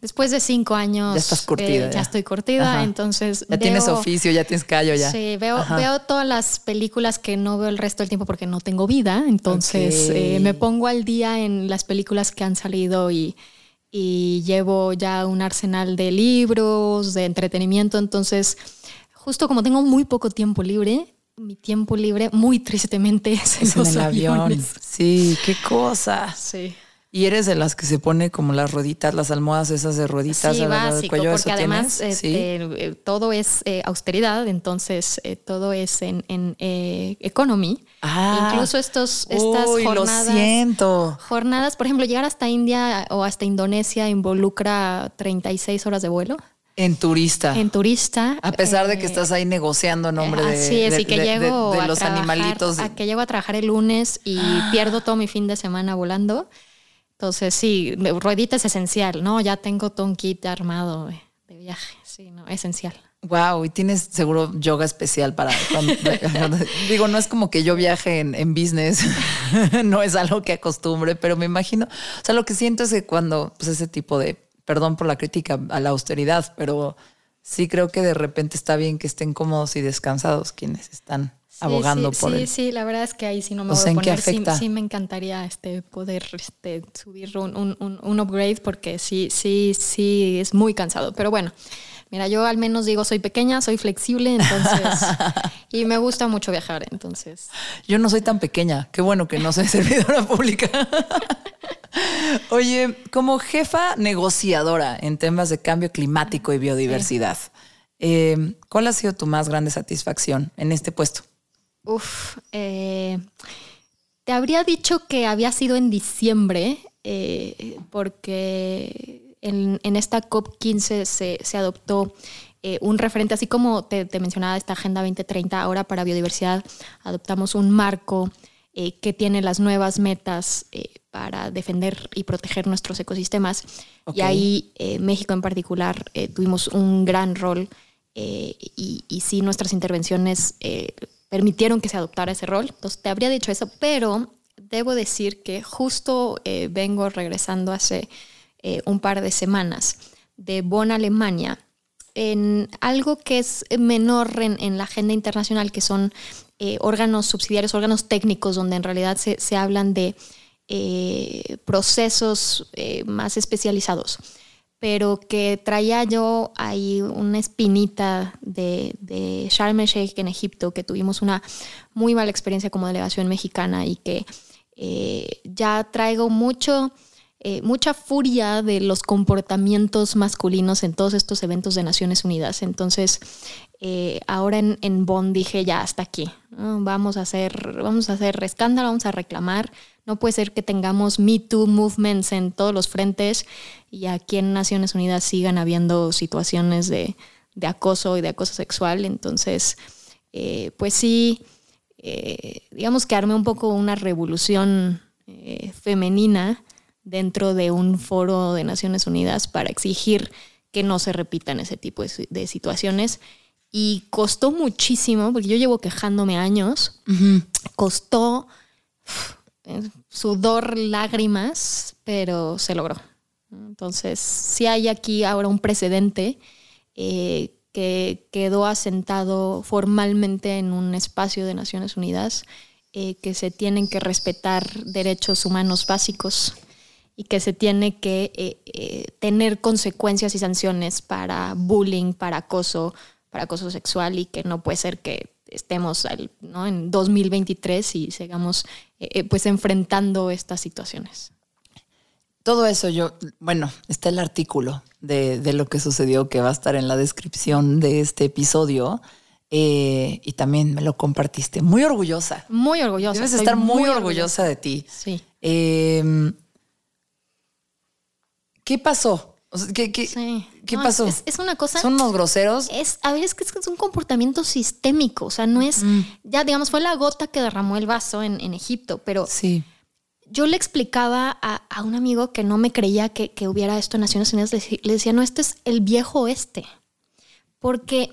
Después de cinco años. Ya estás curtida. Eh, ya. estoy curtida, entonces. Ya tienes oficio, ya tienes callo ya. Sí, veo, veo todas las películas que no veo el resto del tiempo porque no tengo vida. Entonces eh, me pongo al día en las películas que han salido y, y llevo ya un arsenal de libros, de entretenimiento. Entonces, justo como tengo muy poco tiempo libre, mi tiempo libre, muy tristemente, (laughs) es, en, el avión. Sí, qué cosa. Sí. Y eres de las que se pone como las rueditas, las almohadas esas de rueditas sí, básico, porque además este, eh, todo es eh, austeridad, entonces eh, todo es en, en economy. Ah, Incluso estos, estas jornadas. Lo siento. Jornadas, por ejemplo, llegar hasta India o hasta Indonesia involucra 36 horas de vuelo. En turista. En turista. A pesar de que estás ahí negociando nombre de, así es, y que llego de, los animalitos. A que llego a trabajar el lunes y pierdo todo mi fin de semana volando. Entonces, sí, ruedita es esencial, ¿no? Ya tengo todo un kit armado de, viaje, sí, ¿no? Esencial. Wow, y tienes seguro yoga especial para (laughs) digo, no es como que yo viaje en, business, (laughs) no es algo que acostumbre, pero me imagino, o sea, lo que siento es que cuando, pues ese tipo de, perdón por la crítica a la austeridad, pero sí creo que de repente está bien que estén cómodos y descansados quienes están abogando sí, por sí, Sí, la verdad es que ahí sí no me voy a poner. Sí, me encantaría este, poder este, subir un, un, un, upgrade porque sí, sí, sí, es muy cansado. Pero bueno, mira, yo al menos digo, soy pequeña, soy flexible, entonces, (laughs) y me gusta mucho viajar, entonces. Yo no soy tan pequeña, qué bueno que no soy (laughs) servidora pública. (laughs) Oye, como jefa negociadora en temas de cambio climático y biodiversidad, Eh, ¿Cuál ha sido tu más grande satisfacción en este puesto? Uf, eh, te habría dicho que había sido en diciembre, eh, porque en, esta COP15 se, se adoptó un referente, así como te, te, mencionaba esta Agenda 2030, ahora para biodiversidad adoptamos un marco que tiene las nuevas metas para defender y proteger nuestros ecosistemas. Y ahí México en particular tuvimos un gran rol eh, y, y, sí nuestras intervenciones eh, permitieron que se adoptara ese rol. Entonces te habría dicho eso, pero debo decir que justo eh, vengo regresando hace un par de semanas de Bonn, Alemania, en algo que es menor en, la agenda internacional, que son órganos subsidiarios, órganos técnicos, donde en realidad se, se hablan de procesos más especializados pero que traía yo ahí una espinita de, de Sharm el Sheikh en Egipto, que tuvimos una muy mala experiencia como delegación mexicana y que eh, ya traigo mucho, eh, mucha furia de los comportamientos masculinos en todos estos eventos de Naciones Unidas. Entonces, eh, ahora en, en Bonn dije ya hasta aquí, vamos a hacer, vamos a hacer escándalo, vamos a reclamar. No puede ser que tengamos Me Too movements en todos los frentes y aquí en Naciones Unidas sigan habiendo situaciones de, acoso y de acoso sexual. Entonces, eh, pues sí, eh, digamos que armé un poco una revolución eh, femenina dentro de un foro de Naciones Unidas para exigir que no se repitan ese tipo de, situaciones. Y costó muchísimo, porque yo llevo quejándome años, costó sudor, lágrimas, pero se logró. Entonces, sí hay aquí ahora un precedente eh, que quedó asentado formalmente en un espacio de Naciones Unidas, eh, que se tienen que respetar derechos humanos básicos y que se tiene que eh, tener consecuencias y sanciones para bullying, para acoso, para acoso sexual y que no puede ser que estemos en 2023 y sigamos pues enfrentando estas situaciones todo eso yo, bueno, está el artículo de, lo que sucedió que va a estar en la descripción de este episodio. Eh, y también me lo compartiste. Muy orgullosa. Muy orgullosa. Debes estar muy, orgullosa, de ti. Sí. Em, ¿Qué pasó? ¿Qué, qué, pasó? Es, una cosa. Son unos groseros. Es, a ver, es que es un comportamiento sistémico. O sea, no es. Ya, digamos, fue la gota que derramó el vaso en, en Egipto, pero. Sí yo le explicaba a, un amigo que no me creía que, hubiera esto en Naciones Unidas, le, decía, no, este es el viejo oeste, porque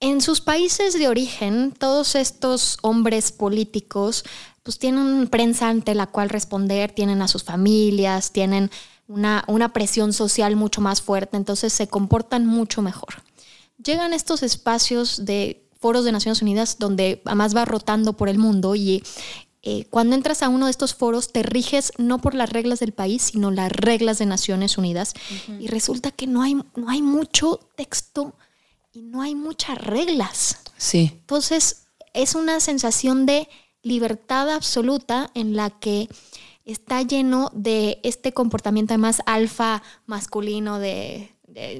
en sus países de origen, todos estos hombres políticos, pues tienen prensa ante la cual responder, tienen a sus familias, tienen una, una presión social mucho más fuerte, entonces se comportan mucho mejor. Llegan estos espacios de foros de Naciones Unidas donde además va rotando por el mundo y eh, cuando entras a uno de estos foros te riges no por las reglas del país, sino las reglas de Naciones Unidas. Y resulta que no hay, no hay mucho texto y no hay muchas reglas. Sí. Entonces es una sensación de libertad absoluta en la que está lleno de este comportamiento más alfa masculino de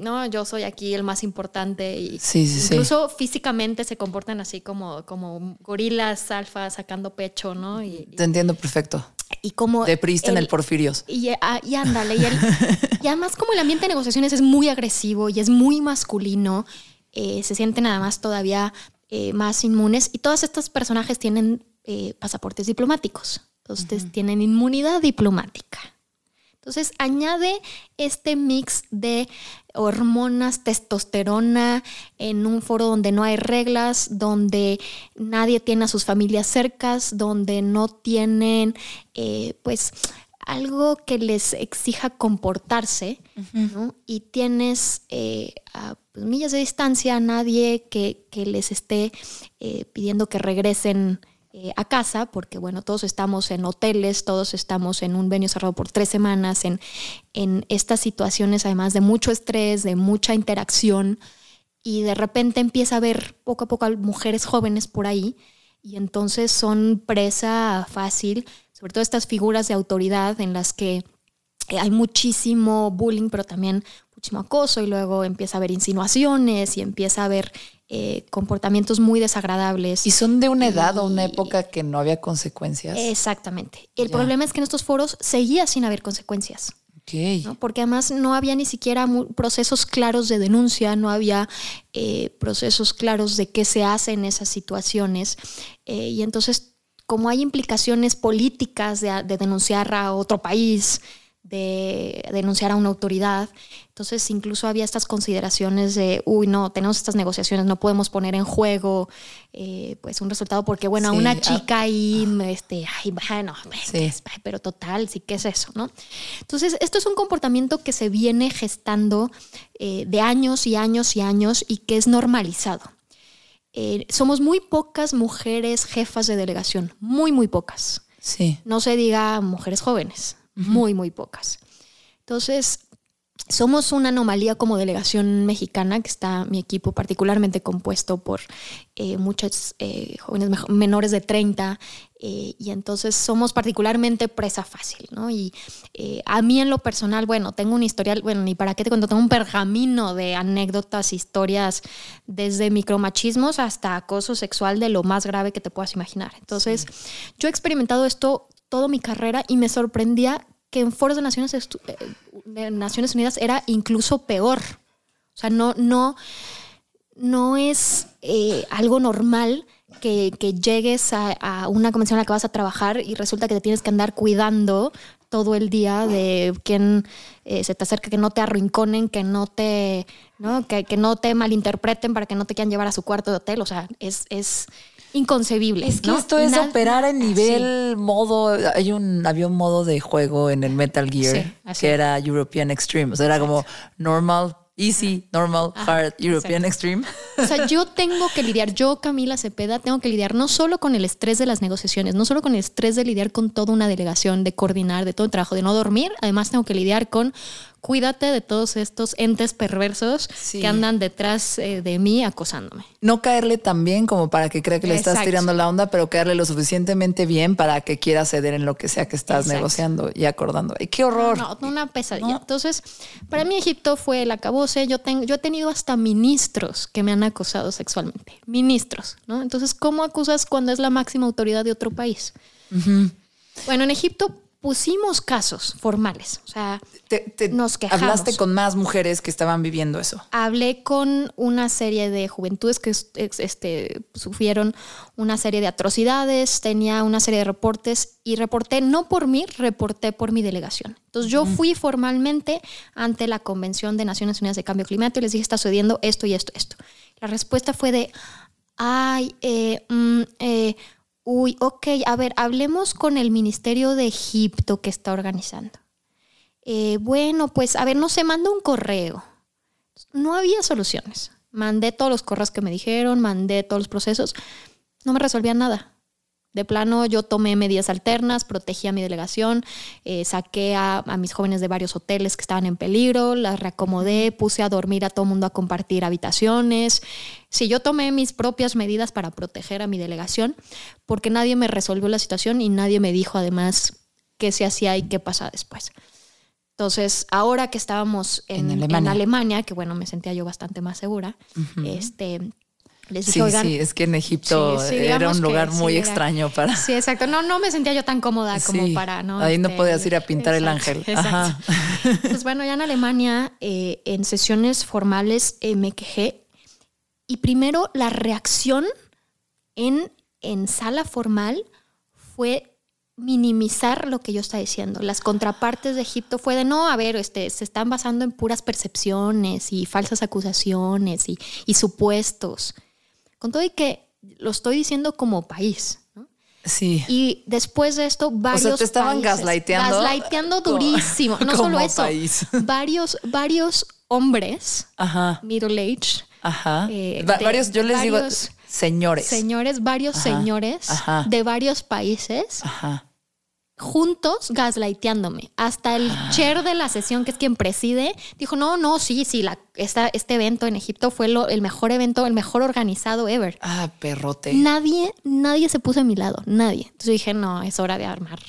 no, yo soy aquí el más importante y incluso físicamente se comportan así como, como gorilas alfa sacando pecho, ¿no? Y, Te entiendo perfecto. Y como... De en el Porfirios. Y, ah, y ándale. Y, además como el ambiente de negociaciones es muy agresivo y es muy masculino, eh, se sienten además todavía eh, más inmunes y todos estos personajes tienen eh, pasaportes diplomáticos. Entonces tienen inmunidad diplomática. Entonces añade este mix de hormonas, testosterona, en un foro donde no hay reglas, donde nadie tiene a sus familias cercas, donde no tienen eh, pues algo que les exija comportarse, Y tienes eh, a pues, millas de distancia a nadie que, les esté eh, pidiendo que regresen eh, a casa, porque bueno, todos estamos en hoteles, todos estamos en un venio cerrado por tres semanas, en, en estas situaciones además de mucho estrés, de mucha interacción, y de repente empieza a haber poco a poco mujeres jóvenes por ahí, y entonces son presa fácil, sobre todo estas figuras de autoridad en las que eh, hay muchísimo bullying, pero también muchísimo acoso y luego empieza a haber insinuaciones y empieza a haber eh, comportamientos muy desagradables. ¿Y son de una edad o una época que no había consecuencias? Exactamente. El problema es que en estos foros seguía sin haber consecuencias. Porque además no había ni siquiera procesos claros de denuncia, no había eh, procesos claros de qué se hace en esas situaciones. Eh, y entonces, como hay implicaciones políticas de, de denunciar a otro país, de denunciar a una autoridad. Entonces, incluso había estas consideraciones de, uy, no, tenemos estas negociaciones, no podemos poner en juego eh, pues un resultado porque, bueno, a una ah, chica ahí, este, ay, bueno, pero total, sí, ¿qué es eso? ¿no? Entonces, esto es un comportamiento que se viene gestando eh, de años y años y años y que es normalizado. Eh, somos muy pocas mujeres jefas de delegación, muy, muy pocas. Sí. No se diga mujeres jóvenes, muy, muy pocas. Entonces, somos una anomalía como delegación mexicana, que está mi equipo particularmente compuesto por eh, muchos eh, jóvenes menores de 30, eh, y entonces somos particularmente presa fácil, ¿no? Y a mí en lo personal, bueno, tengo un historial, bueno, ni para qué te cuento, tengo un pergamino de anécdotas, historias, desde micromachismos hasta acoso sexual de lo más grave que te puedas imaginar. Entonces, yo he experimentado esto toda mi carrera y me sorprendía que en foros de Naciones, eh, Unidas era incluso peor. O sea, no, no, no es eh, algo normal que, llegues a, una convención en la que vas a trabajar y resulta que te tienes que andar cuidando todo el día de quién eh, se te acerca, que no te arrinconen, que no te, ¿no? Que, que, no te malinterpreten para que no te quieran llevar a su cuarto de hotel. O sea, es, inconcebible. Es que esto es operar en nivel modo. Hay un, había un modo de juego en el Metal Gear que era European Extreme. O sea, era como normal, easy, normal, hard, European Extreme. O sea, yo (laughs) tengo que lidiar, yo Camila Cepeda, tengo que lidiar no solo con el estrés de las negociaciones, no solo con el estrés de lidiar con toda una delegación, de coordinar, de todo el trabajo, de no dormir, además tengo que lidiar con cuídate de todos estos entes perversos que andan detrás eh, de mí acosándome. No caerle tan bien como para que crea que le estás tirando la onda, pero caerle lo suficientemente bien para que quiera ceder en lo que sea que estás negociando y acordando. ¡Ay, qué horror! No, una pesadilla. Entonces, para mí Egipto fue el acabose. Yo, tengo, yo he tenido hasta ministros que me han acosado sexualmente. Ministros, ¿no? Entonces, ¿cómo acusas cuando es la máxima autoridad de otro país? Bueno, en Egipto pusimos casos formales. O sea, nos quejamos. ¿Hablaste con más mujeres que estaban viviendo eso? Hablé con una serie de juventudes que este, sufrieron una serie de atrocidades, tenía una serie de reportes y reporté, no por mí, reporté por mi delegación. Entonces yo fui formalmente ante la Convención de Naciones Unidas de Cambio Climático y les dije, está sucediendo esto y esto, esto. La respuesta fue de, ay, eh, mm, eh Uy, ok, a ver, hablemos con el Ministerio de Egipto que está organizando. Eh, bueno, pues a ver, no se manda un correo. No había soluciones. Mandé todos los correos que me dijeron, mandé todos los procesos. No me resolvían nada. De plano, yo tomé medidas alternas, protegí a mi delegación, eh, saqué a, mis jóvenes de varios hoteles que estaban en peligro, las reacomodé, puse a dormir a todo mundo a compartir habitaciones. Sí, yo tomé mis propias medidas para proteger a mi delegación, porque nadie me resolvió la situación y nadie me dijo además qué se hacía y qué pasaba después. Entonces, ahora que estábamos en, Alemania. que bueno, me sentía yo bastante más segura, este, sí, sí, es que en Egipto era un lugar muy extraño para. Sí, exacto. No, no me sentía yo tan cómoda como para, ¿no? Ahí no este, podías ir a pintar el ángel. Ajá. Pues bueno, ya en Alemania, eh, en sesiones formales, eh, me quejé. Y primero, la reacción en, en sala formal fue minimizar lo que yo estaba diciendo. Las contrapartes de Egipto fue de no, a ver, este, se están basando en puras percepciones y falsas acusaciones y, y supuestos. Con todo y que lo estoy diciendo como país. Sí. Y después de esto, varios. O sea, te estaban gaslighteando. Gaslighteando durísimo. No (laughs) solo eso. (laughs) Varios, varios hombres, Ajá. middle age. Ajá. Eh, varios, yo les digo señores. Señores, varios señores de varios países. Ajá juntos gaslighteándome. Hasta el ah. chair de la sesión, que es quien preside, dijo, no, no, sí, sí, la, esta, este evento en Egipto fue lo, el mejor evento, el mejor organizado ever. Ah, perrote. Nadie, nadie se puso a mi lado, nadie. Entonces dije, no, es hora de armar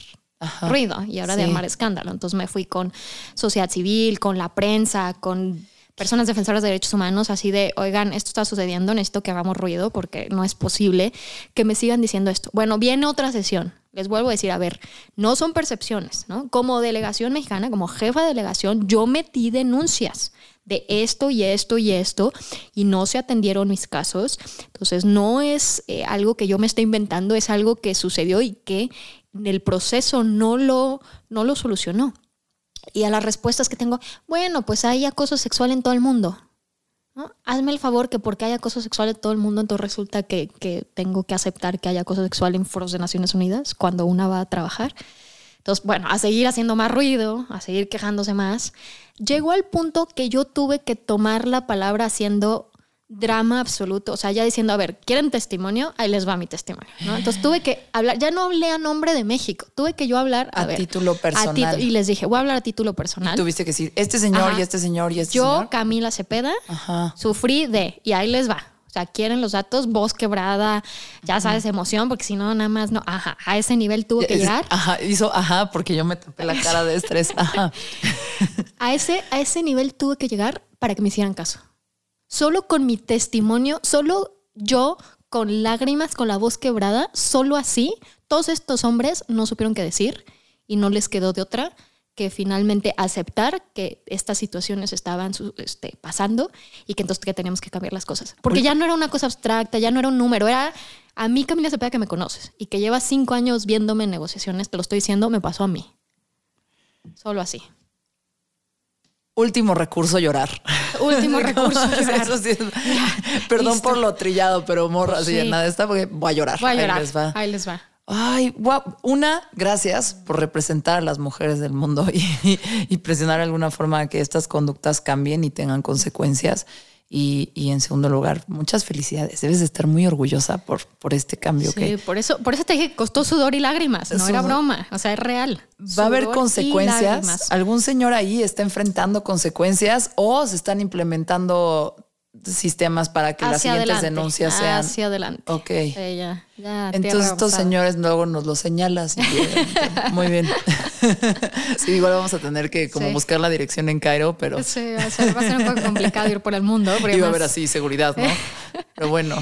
ruido y ahora de Sí. armar escándalo. Entonces me fui con sociedad civil, con la prensa, con personas defensoras de derechos humanos, así de, oigan, esto está sucediendo, necesito que hagamos ruido porque no es posible que me sigan diciendo esto. Bueno, viene otra sesión. Les vuelvo a decir, a ver, no son percepciones, ¿no? Como delegación mexicana, como jefa de delegación, yo metí denuncias de esto y esto y esto y no se atendieron mis casos. Entonces no es eh, algo que yo me esté inventando, es algo que sucedió y que en el proceso no lo, no lo solucionó. Y a las respuestas que tengo, bueno, pues hay acoso sexual en todo el mundo. Hazme el favor que porque hay acoso sexual en todo el mundo, entonces resulta que, que tengo que aceptar que hay acoso sexual en foros de Naciones Unidas cuando una va a trabajar. Entonces, bueno, a seguir haciendo más ruido, a seguir quejándose más. Llegó al punto que yo tuve que tomar la palabra haciendo drama absoluto, o sea, ya diciendo, a ver, ¿quieren testimonio? Ahí les va mi testimonio, ¿no? Entonces tuve que hablar, ya no hablé a nombre de México, tuve que yo hablar a, A ver, título personal. a y les dije, voy a hablar a título personal. Tuviste que decir, este señor Ajá. y este señor y este yo, señor. Camila Cepeda, Ajá. sufrí de, y ahí les va. O sea, quieren los datos, voz quebrada, ya sabes, emoción, porque si no, nada más no. Ajá, a ese nivel tuvo que llegar. Ajá, hizo ajá, porque yo me tapé la cara de estrés. Ajá. (laughs) A ese, a ese nivel tuve que llegar para que me hicieran caso. Solo con mi testimonio, solo yo con lágrimas, con la voz quebrada, solo así, todos estos hombres no supieron qué decir y no les quedó de otra que finalmente aceptar que estas situaciones estaban este, pasando y que entonces que teníamos que cambiar las cosas. Porque ya no era una cosa abstracta, ya no era un número, era a mí Camila Cepeda que me conoces y que llevas cinco años viéndome en negociaciones, te lo estoy diciendo, me pasó a mí. Solo así. Último recurso, llorar. Último (laughs) (laughs) recurso. Eso sí es- Perdón listo. por lo trillado, pero morra, así Sí. nada está porque voy a llorar. Voy a Ahí llorar. les va. Ahí les va. Ay, guau. Una, gracias por representar a las mujeres del mundo (laughs) y, y presionar de alguna forma que estas conductas cambien y tengan consecuencias. Y, y en segundo lugar, muchas felicidades. Debes de estar muy orgullosa por, por este cambio Sí, que por eso, por eso te dije costó sudor y lágrimas. No era broma. O sea, es real. va a haber consecuencias. ¿Algún señor ahí está enfrentando consecuencias o se están implementando sistemas para que las siguientes adelante, denuncias sean? Hacia adelante. Ok. Sí, ya, ya, Entonces estos señores luego nos lo señalas. (laughs) y, Muy bien. (laughs) Sí, igual vamos a tener que como Sí. buscar la dirección en Cairo, pero Sí, va a ser, va a ser un poco complicado ir por el mundo. (laughs) iba a haber así seguridad, ¿no? Pero bueno.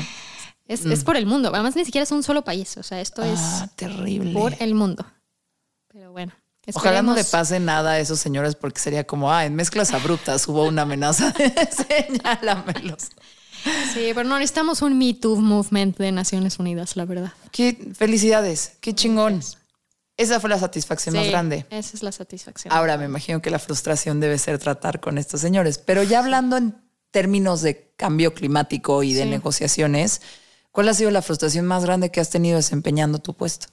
Es, es por el mundo. Además, ni siquiera es un solo país. O sea, esto Ah, es terrible. por el mundo. Ojalá no le pase nada a esos señores porque sería como, ah, en mezclas abruptas hubo una amenaza. (laughs) Señálamelos. Sí, pero no necesitamos un Me Too movement de Naciones Unidas, la verdad. Qué felicidades, qué chingón. Esa fue la satisfacción más grande. Esa es la satisfacción. Ahora me imagino que la frustración debe ser tratar con estos señores. Pero ya hablando en términos de cambio climático y de Sí. negociaciones, ¿cuál ha sido la frustración más grande que has tenido desempeñando tu puesto?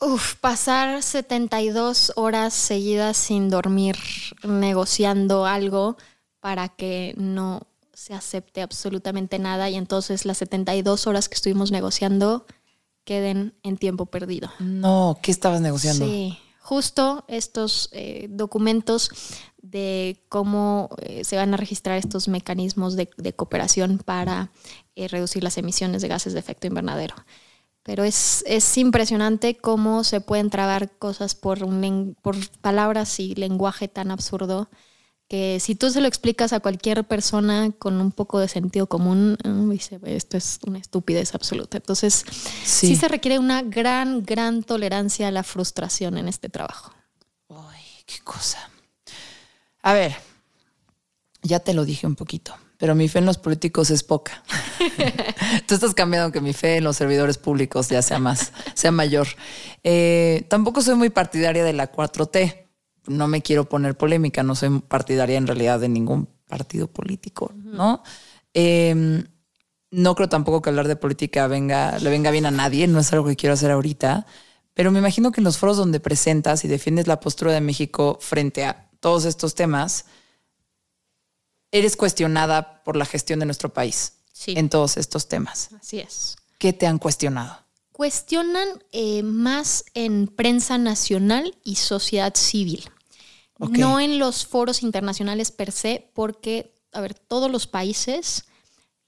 Uf, pasar 72 horas seguidas sin dormir negociando algo para que no se acepte absolutamente nada y entonces las 72 horas que estuvimos negociando queden en tiempo perdido. No, ¿qué estabas negociando? Sí, justo estos eh, documentos de cómo eh, se van a registrar estos mecanismos de, de cooperación para eh, reducir las emisiones de gases de efecto invernadero. Pero es, es impresionante cómo se pueden trabar cosas por, un por palabras y lenguaje tan absurdo que si tú se lo explicas a cualquier persona con un poco de sentido común, mm, dice, esto es una estupidez absoluta. Entonces, Sí. sí. se requiere una gran, gran tolerancia a la frustración en este trabajo. Ay, qué cosa. A ver, ya te lo dije un poquito, pero mi fe en los políticos es poca. (laughs) Tú estás cambiando que mi fe en los servidores públicos ya sea más, sea mayor. Eh, tampoco soy muy partidaria de la 4T. No me quiero poner polémica, no soy partidaria en realidad de ningún partido político, ¿no? Eh, no creo tampoco que hablar de política venga, le venga bien a nadie, no es algo que quiero hacer ahorita, pero me imagino que en los foros donde presentas y defiendes la postura de México frente a todos estos temas, eres cuestionada por la gestión de nuestro país Sí. en todos estos temas. Así es. ¿Qué te han cuestionado? Cuestionan eh, más en prensa nacional y sociedad civil. No en los foros internacionales per se, porque, a ver, todos los países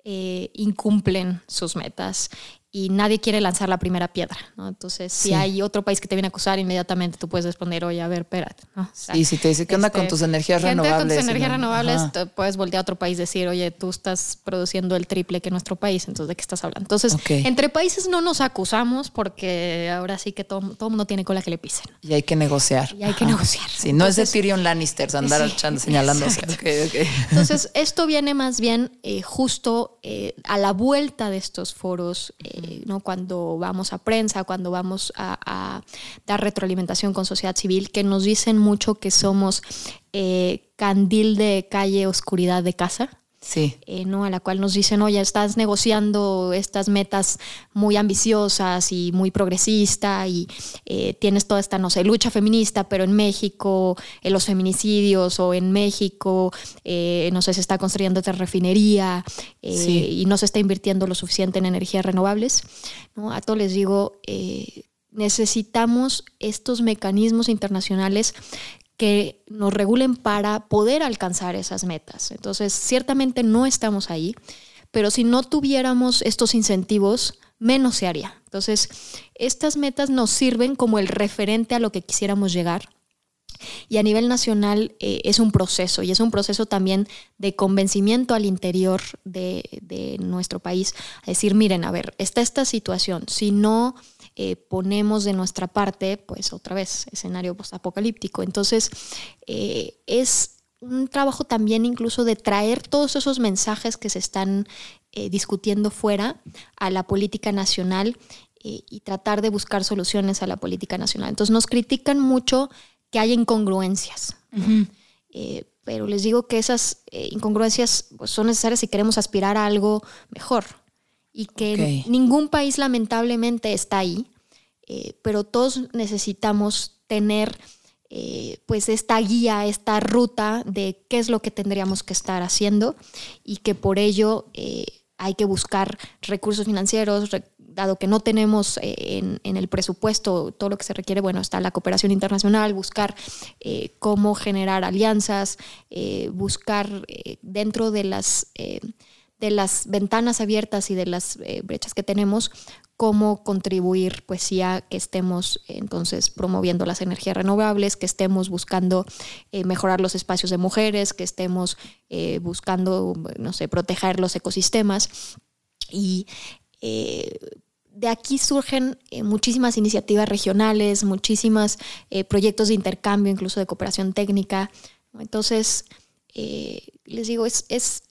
eh, incumplen sus metas y nadie quiere lanzar la primera piedra, ¿no? Entonces, si hay otro país que te viene a acusar, inmediatamente tú puedes responder, oye, a ver, espérate, ¿no? y si te dice, ¿qué onda con este, tus energías renovables? Con tus energías renovables, puedes voltear a otro país y decir, oye, tú estás produciendo el triple que nuestro país, entonces, ¿de qué estás hablando? Entonces, entre países no nos acusamos porque ahora sí que todo, todo mundo tiene cola que le pisen. Y hay que negociar. Y hay que negociar. Sí, no es de Tyrion Lannister andar señalando. Entonces, esto viene más bien eh, justo eh, a la vuelta de estos foros, eh, ¿no? Cuando vamos a prensa, cuando vamos a, dar retroalimentación con sociedad civil, que nos dicen mucho que somos eh, candil de calle, oscuridad de casa. Sí. Eh, ¿no? A la cual nos dicen, oye, estás negociando estas metas muy ambiciosas y muy progresista y eh, tienes toda esta, no sé, lucha feminista, pero en México, en los feminicidios o en México, no sé, se está construyendo otra refinería y no se está invirtiendo lo suficiente en energías renovables. ¿no? A todos les digo, eh, necesitamos estos mecanismos internacionales que nos regulen para poder alcanzar esas metas. Entonces, ciertamente no estamos ahí, pero si no tuviéramos estos incentivos, menos se haría. Entonces, estas metas nos sirven como el referente a lo que quisiéramos llegar. Y a nivel nacional eh, es un proceso y es un proceso también de convencimiento al interior de, nuestro país. A decir, miren, a ver, está esta situación. Si no eh, ponemos de nuestra parte, pues otra vez, escenario apocalíptico. Entonces, eh, es un trabajo también incluso de traer todos esos mensajes que se están discutiendo fuera a la política nacional y tratar de buscar soluciones a la política nacional. Entonces nos critican mucho que hay incongruencias. Eh, pero les digo que esas eh, incongruencias pues, son necesarias si queremos aspirar a algo mejor. Y que ningún país lamentablemente está ahí, eh, pero todos necesitamos tener pues esta guía, esta ruta de qué es lo que tendríamos que estar haciendo y que por ello hay que buscar recursos financieros, dado que no tenemos eh, en, el presupuesto todo lo que se requiere, bueno, está la cooperación internacional, buscar eh, cómo generar alianzas, eh, buscar dentro de las, de las ventanas abiertas y de las brechas que tenemos, cómo contribuir pues sí a que estemos entonces promoviendo las energías renovables, que estemos buscando mejorar los espacios de mujeres, que estemos buscando, no sé, proteger los ecosistemas. Y de aquí surgen eh, muchísimas iniciativas regionales, muchísimos eh, proyectos de intercambio, incluso de cooperación técnica. Entonces, eh, les digo, es,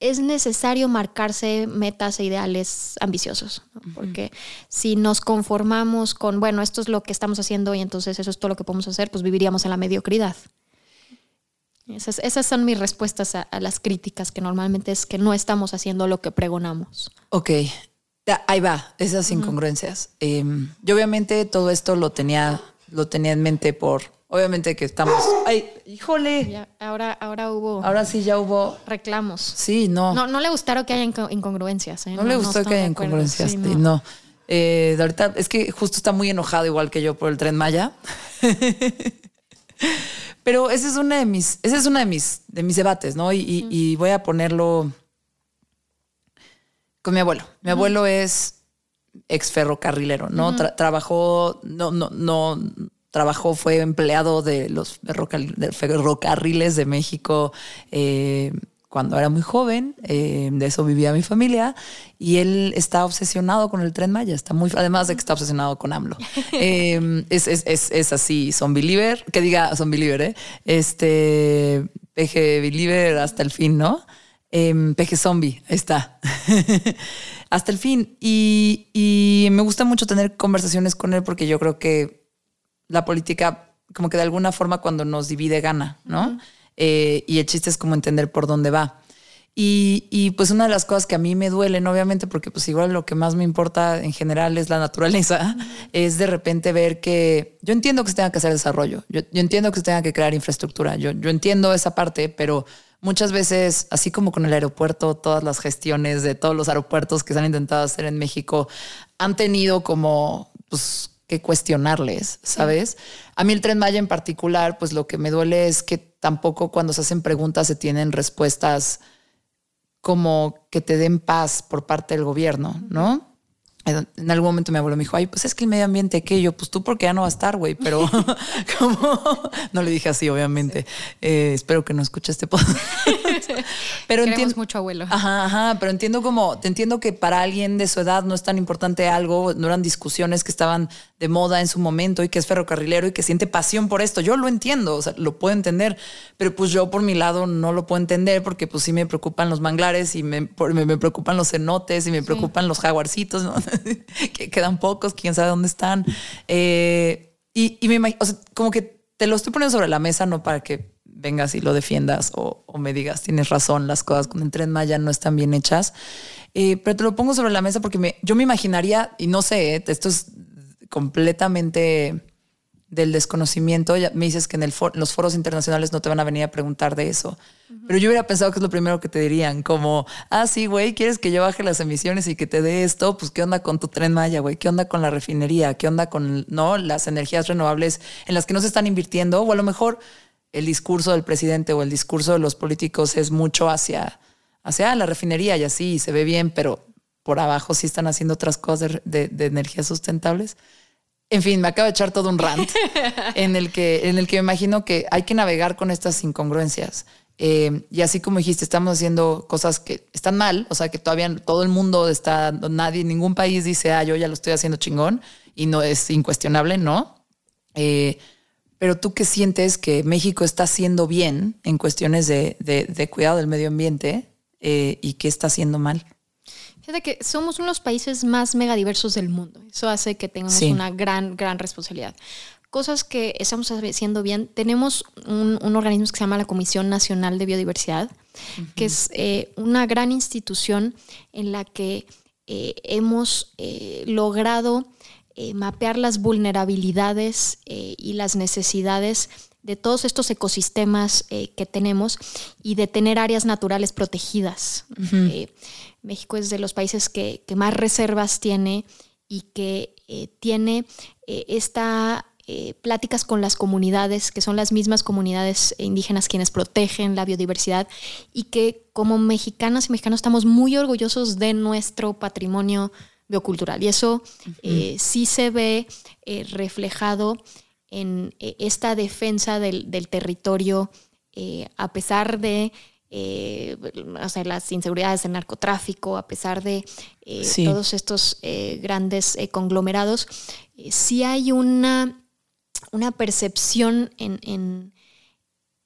es, necesario marcarse metas e ideales ambiciosos, porque si nos conformamos con, bueno, esto es lo que estamos haciendo y entonces eso es todo lo que podemos hacer, pues viviríamos en la mediocridad. Esas, esas son mis respuestas a, a, las críticas, que normalmente es que no estamos haciendo lo que pregonamos. Ok, Ahí va, esas incongruencias. Em, yo obviamente todo esto lo tenía, lo tenía en mente por, obviamente que estamos. Ay, híjole. ahora, ahora hubo. Ahora sí ya hubo reclamos. Sí, no. No, no le gustaron que haya incongruencias. ¿eh? No, le gustó que haya incongruencias. no. Eh, ahorita es que justo está muy enojado igual que yo por el tren Maya. (laughs) Pero ese es una de mis, ese es una de mis, de mis debates, ¿no? y voy a ponerlo con mi abuelo. Mi abuelo es ex ferrocarrilero, ¿no? trabajó, no, no, no, trabajó, fue empleado de los ferrocarriles de México eh, cuando era muy joven, eh, de eso vivía mi familia, y él está obsesionado con el tren Maya, está muy, además de que está obsesionado con AMLO. (laughs) Em, es, es, es, es, así, son believer, que diga son believer, ¿eh? Este, peje believer hasta el fin, ¿no? Eh, Peje Zombie, está. (laughs) Hasta el fin. Y, me gusta mucho tener conversaciones con él porque yo creo que la política, como que de alguna forma cuando nos divide, gana, ¿no? Eh, y el chiste es como entender por dónde va. Y, pues una de las cosas que a mí me duelen, obviamente, porque pues igual lo que más me importa en general es la naturaleza, es de repente ver que yo entiendo que se tenga que hacer desarrollo, yo, entiendo que se tenga que crear infraestructura, yo, yo entiendo esa parte, pero muchas veces, así como con el aeropuerto, todas las gestiones de todos los aeropuertos que se han intentado hacer en México han tenido como pues, que cuestionarles, ¿sabes? A mí el tren Maya en particular, pues lo que me duele es que tampoco cuando se hacen preguntas se tienen respuestas como que te den paz por parte del gobierno, ¿no? en algún momento mi abuelo me dijo, ay, pues es que el medio ambiente, ¿qué? yo, pues tú porque ya no va a estar, güey, pero (laughs) (laughs) como, no le dije así, obviamente. Eh, espero que no escuche este podcast. (laughs) pero entiendo mucho abuelo. Ajá, ajá, pero entiendo como, te entiendo que para alguien de su edad no es tan importante algo, no eran discusiones que estaban de moda en su momento y que es ferrocarrilero y que siente pasión por esto. Yo lo entiendo, o sea, lo puedo entender, pero pues yo por mi lado no lo puedo entender porque pues sí me preocupan los manglares y me, me, preocupan los cenotes y me preocupan los jaguarcitos, ¿no? (laughs) que quedan pocos, quién sabe dónde están. Eh, y, me imagino, o sea, como que te lo estoy poniendo sobre la mesa, no para que vengas y lo defiendas o, me digas, tienes razón, las cosas con el tren Maya no están bien hechas. Eh, pero te lo pongo sobre la mesa porque me, yo me imaginaría, y no sé, eh, esto es completamente del desconocimiento. Ya me dices que en el los foros internacionales no te van a venir a preguntar de eso. Pero yo hubiera pensado que es lo primero que te dirían, como, ah, sí, güey, ¿quieres que yo baje las emisiones y que te dé esto? Pues, ¿qué onda con tu tren Maya, güey? ¿Qué onda con la refinería? ¿Qué onda con, no, las energías renovables en las que no se están invirtiendo? O a lo mejor el discurso del presidente o el discurso de los políticos es mucho hacia, hacia la refinería y así, se ve bien, pero por abajo sí están haciendo otras cosas de, de energías sustentables. En fin, me acabo de echar todo un rant (laughs) en el que, en el que me imagino que hay que navegar con estas incongruencias. Eh, y así como dijiste, estamos haciendo cosas que están mal, o sea, que todavía todo el mundo está, nadie, ningún país dice, ah, yo ya lo estoy haciendo chingón y no es incuestionable, ¿no? Eh, pero tú qué sientes que México está haciendo bien en cuestiones de, de, cuidado del medio ambiente eh, y qué está haciendo mal? Fíjate que somos uno de los países más megadiversos del mundo. Eso hace que tengamos una gran, gran responsabilidad. Cosas que estamos haciendo bien. Tenemos un, organismo que se llama la Comisión Nacional de Biodiversidad, que es eh, una gran institución en la que eh, hemos eh, logrado mapear las vulnerabilidades y las necesidades de todos estos ecosistemas que tenemos y de tener áreas naturales protegidas. México es de los países que, más reservas tiene y que eh, tiene eh, esta eh, pláticas con las comunidades, que son las mismas comunidades indígenas quienes protegen la biodiversidad y que como mexicanas y mexicanos estamos muy orgullosos de nuestro patrimonio biocultural. Y eso sí se ve reflejado en esta defensa del, del territorio, a pesar de eh, las inseguridades del narcotráfico, a pesar de eh, todos estos eh, grandes eh, conglomerados, sí hay una, una percepción en,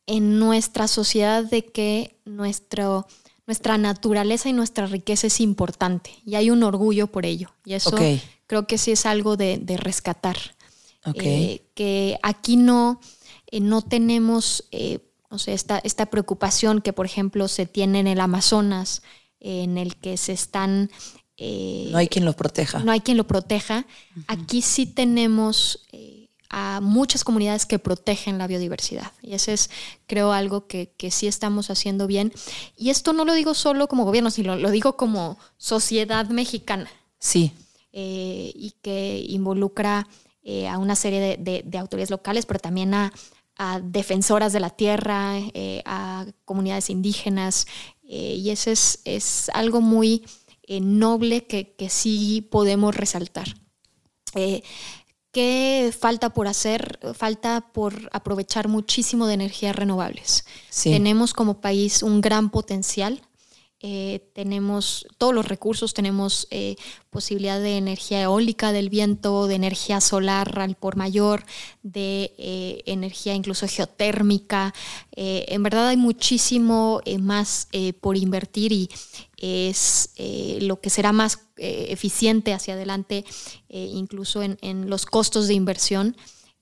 en, nuestra sociedad de que nuestro, nuestra naturaleza y nuestra riqueza es importante y hay un orgullo por ello. Y eso creo que sí es algo de, rescatar. que aquí no, no tenemos o sea, esta, esta preocupación que, por ejemplo, se tiene en el Amazonas, en el que se están... Eh, no hay quien lo proteja. No hay quien lo proteja. Aquí sí tenemos eh, a muchas comunidades que protegen la biodiversidad. Y eso es, creo, algo que, que, sí estamos haciendo bien. Y esto no lo digo solo como gobierno, sino lo digo como sociedad mexicana. Sí. Eh, y que involucra a una serie de, de, autoridades locales, pero también a, a defensoras de la tierra, eh, a comunidades indígenas, eh, y eso es, es, algo muy eh, noble que, que, sí podemos resaltar. ¿Qué falta por hacer? Falta por aprovechar muchísimo de energías renovables. Tenemos como país un gran potencial eh, tenemos todos los recursos, tenemos eh, posibilidad de energía eólica del viento, de energía solar al por mayor, de eh, energía incluso geotérmica. en verdad hay muchísimo más por invertir y es lo que será más eficiente hacia adelante, incluso en, en, los costos de inversión.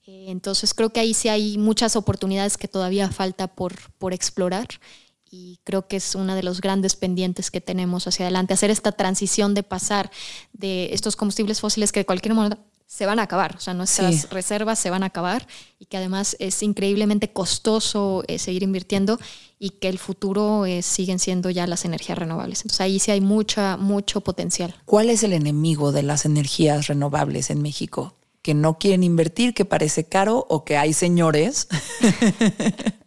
entonces creo que ahí sí hay muchas oportunidades que todavía falta por, por explorar y creo que es uno de los grandes pendientes que tenemos hacia adelante, hacer esta transición de pasar de estos combustibles fósiles que de cualquier modo se van a acabar, o sea, nuestras reservas se van a acabar y que además es increíblemente costoso eh, seguir invirtiendo y que el futuro eh, siguen siendo ya las energías renovables. Entonces ahí sí hay mucha, mucho potencial. ¿Cuál es el enemigo de las energías renovables en México? ¿Que no quieren invertir, que parece caro o que hay señores (laughs)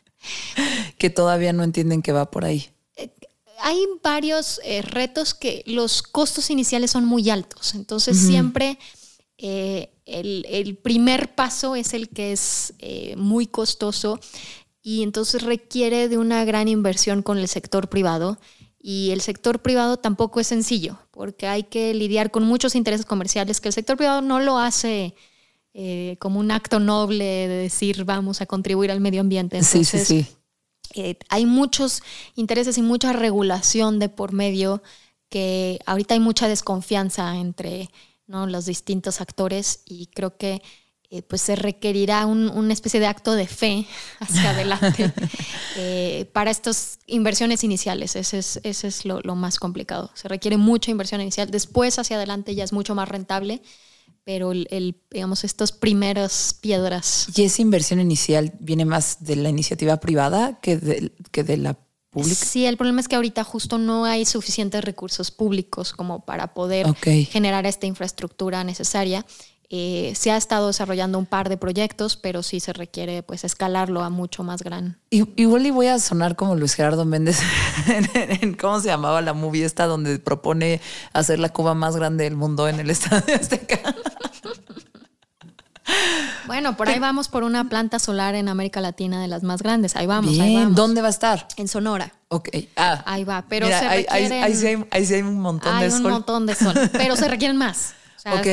(laughs) que todavía no entienden que va por ahí. hay varios eh, retos que los costos iniciales son muy altos. Entonces, siempre eh, el, primer paso es el que es eh, muy costoso y entonces requiere de una gran inversión con el sector privado. Y el sector privado tampoco es sencillo, porque hay que lidiar con muchos intereses comerciales que el sector privado no lo hace como un acto noble de decir vamos a contribuir al medio ambiente. Entonces, sí, sí, sí hay muchos intereses y mucha regulación de por medio que ahorita hay mucha desconfianza entre los distintos actores y creo que eh, pues se requerirá una especie de acto de fe (laughs) hacia adelante (laughs) eh, para estas inversiones iniciales. Ese es, ese es lo, lo, más complicado. Se requiere mucha inversión inicial. Después hacia adelante ya es mucho más rentable pero el, digamos, estas primeras piedras. ¿Y esa inversión inicial viene más de la iniciativa privada que de, que de la pública? Sí, el problema es que ahorita justo no hay suficientes recursos públicos como para poder generar esta infraestructura necesaria. Eh, se ha estado desarrollando un par de proyectos, pero sí se requiere pues escalarlo a mucho más gran. igual y voy a sonar como Luis Gerardo Méndez (laughs) en, cómo se llamaba la movie esta donde propone hacer la Cuba más grande del mundo en el (laughs) Estadio Azteca. Bueno, por ahí vamos por una planta solar en América Latina de las más grandes. Ahí vamos, ahí vamos. ¿Dónde va a estar? En Sonora. Ok. Ah. Ahí va. Pero se requieren, ahí, sí hay, un montón de sol. Hay un montón de sol. Pero se (laughs) requieren más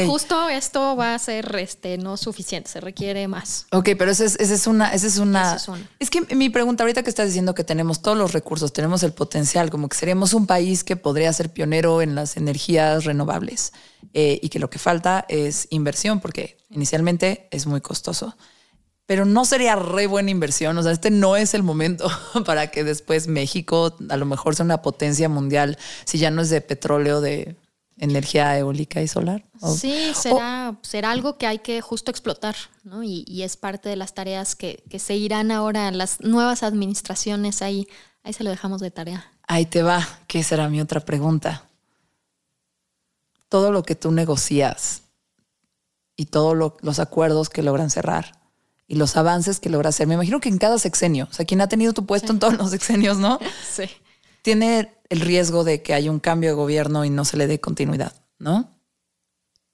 justo esto va a ser este, no suficiente, se requiere más. Ok, pero esa es, es, una, esa es una. Es, que mi pregunta ahorita que estás diciendo que tenemos todos los recursos, tenemos el potencial, como que seríamos un país que podría ser pionero en las energías renovables eh, y que lo que falta es inversión, porque inicialmente es muy costoso. Pero no sería re buena inversión. O sea, este no es el momento (laughs) para que después México a lo mejor sea una potencia mundial si ya no es de petróleo, de energía eólica y solar. Sí, será, será algo que hay que justo explotar, ¿no? Y, es parte de las tareas que, que se irán ahora las nuevas administraciones ahí. Ahí se lo dejamos de tarea. Ahí te va, que será mi otra pregunta. Todo lo que tú negocias y todos los acuerdos que logran cerrar y los avances que logra hacer, me imagino que en cada sexenio, o sea, quien ha tenido tu puesto en todos los sexenios, ¿no? (laughs) Sí. Tiene el riesgo de que haya un cambio de gobierno y no se le dé continuidad, ¿no?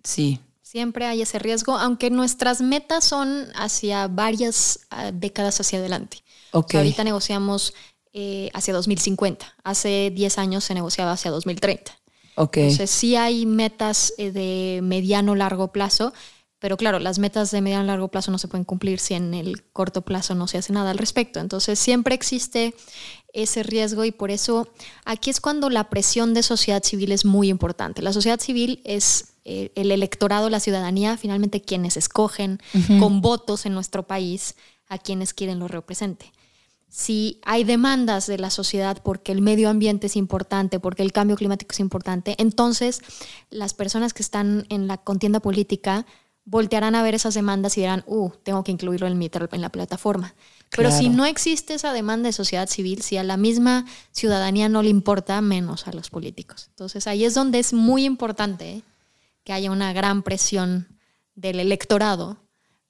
Sí. Siempre hay ese riesgo, aunque nuestras metas son hacia varias ah, décadas hacia adelante. Okay. ahorita negociamos eh, hacia 2050. Hace 10 años se negociaba hacia 2030. Okay. Entonces sí hay metas eh, de mediano largo plazo, pero claro, las metas de mediano largo plazo no se pueden cumplir si en el corto plazo no se hace nada al respecto. Entonces siempre existe ese riesgo y por eso aquí es cuando la presión de sociedad civil es muy importante. La sociedad civil es eh, el electorado, la ciudadanía, finalmente quienes escogen con votos en nuestro país a quienes quieren lo represente. Si hay demandas de la sociedad porque el medio ambiente es importante, porque el cambio climático es importante, entonces las personas que están en la contienda política voltearán a ver esas demandas y dirán, uh, tengo que incluirlo en, mi, en la plataforma. Pero si no existe esa demanda de sociedad civil, si a la misma ciudadanía no le importa, menos a los políticos. Entonces ahí es donde es muy importante ¿eh? que haya una gran presión del electorado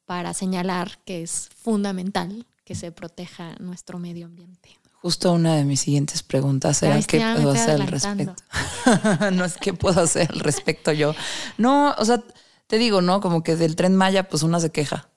para señalar que es fundamental que se proteja nuestro medio ambiente. Justo una de mis siguientes preguntas era qué puedo hacer al respecto. (laughs) no es qué puedo hacer al respecto yo. No, o sea, te digo, ¿no? Como que del tren Maya, pues una se queja.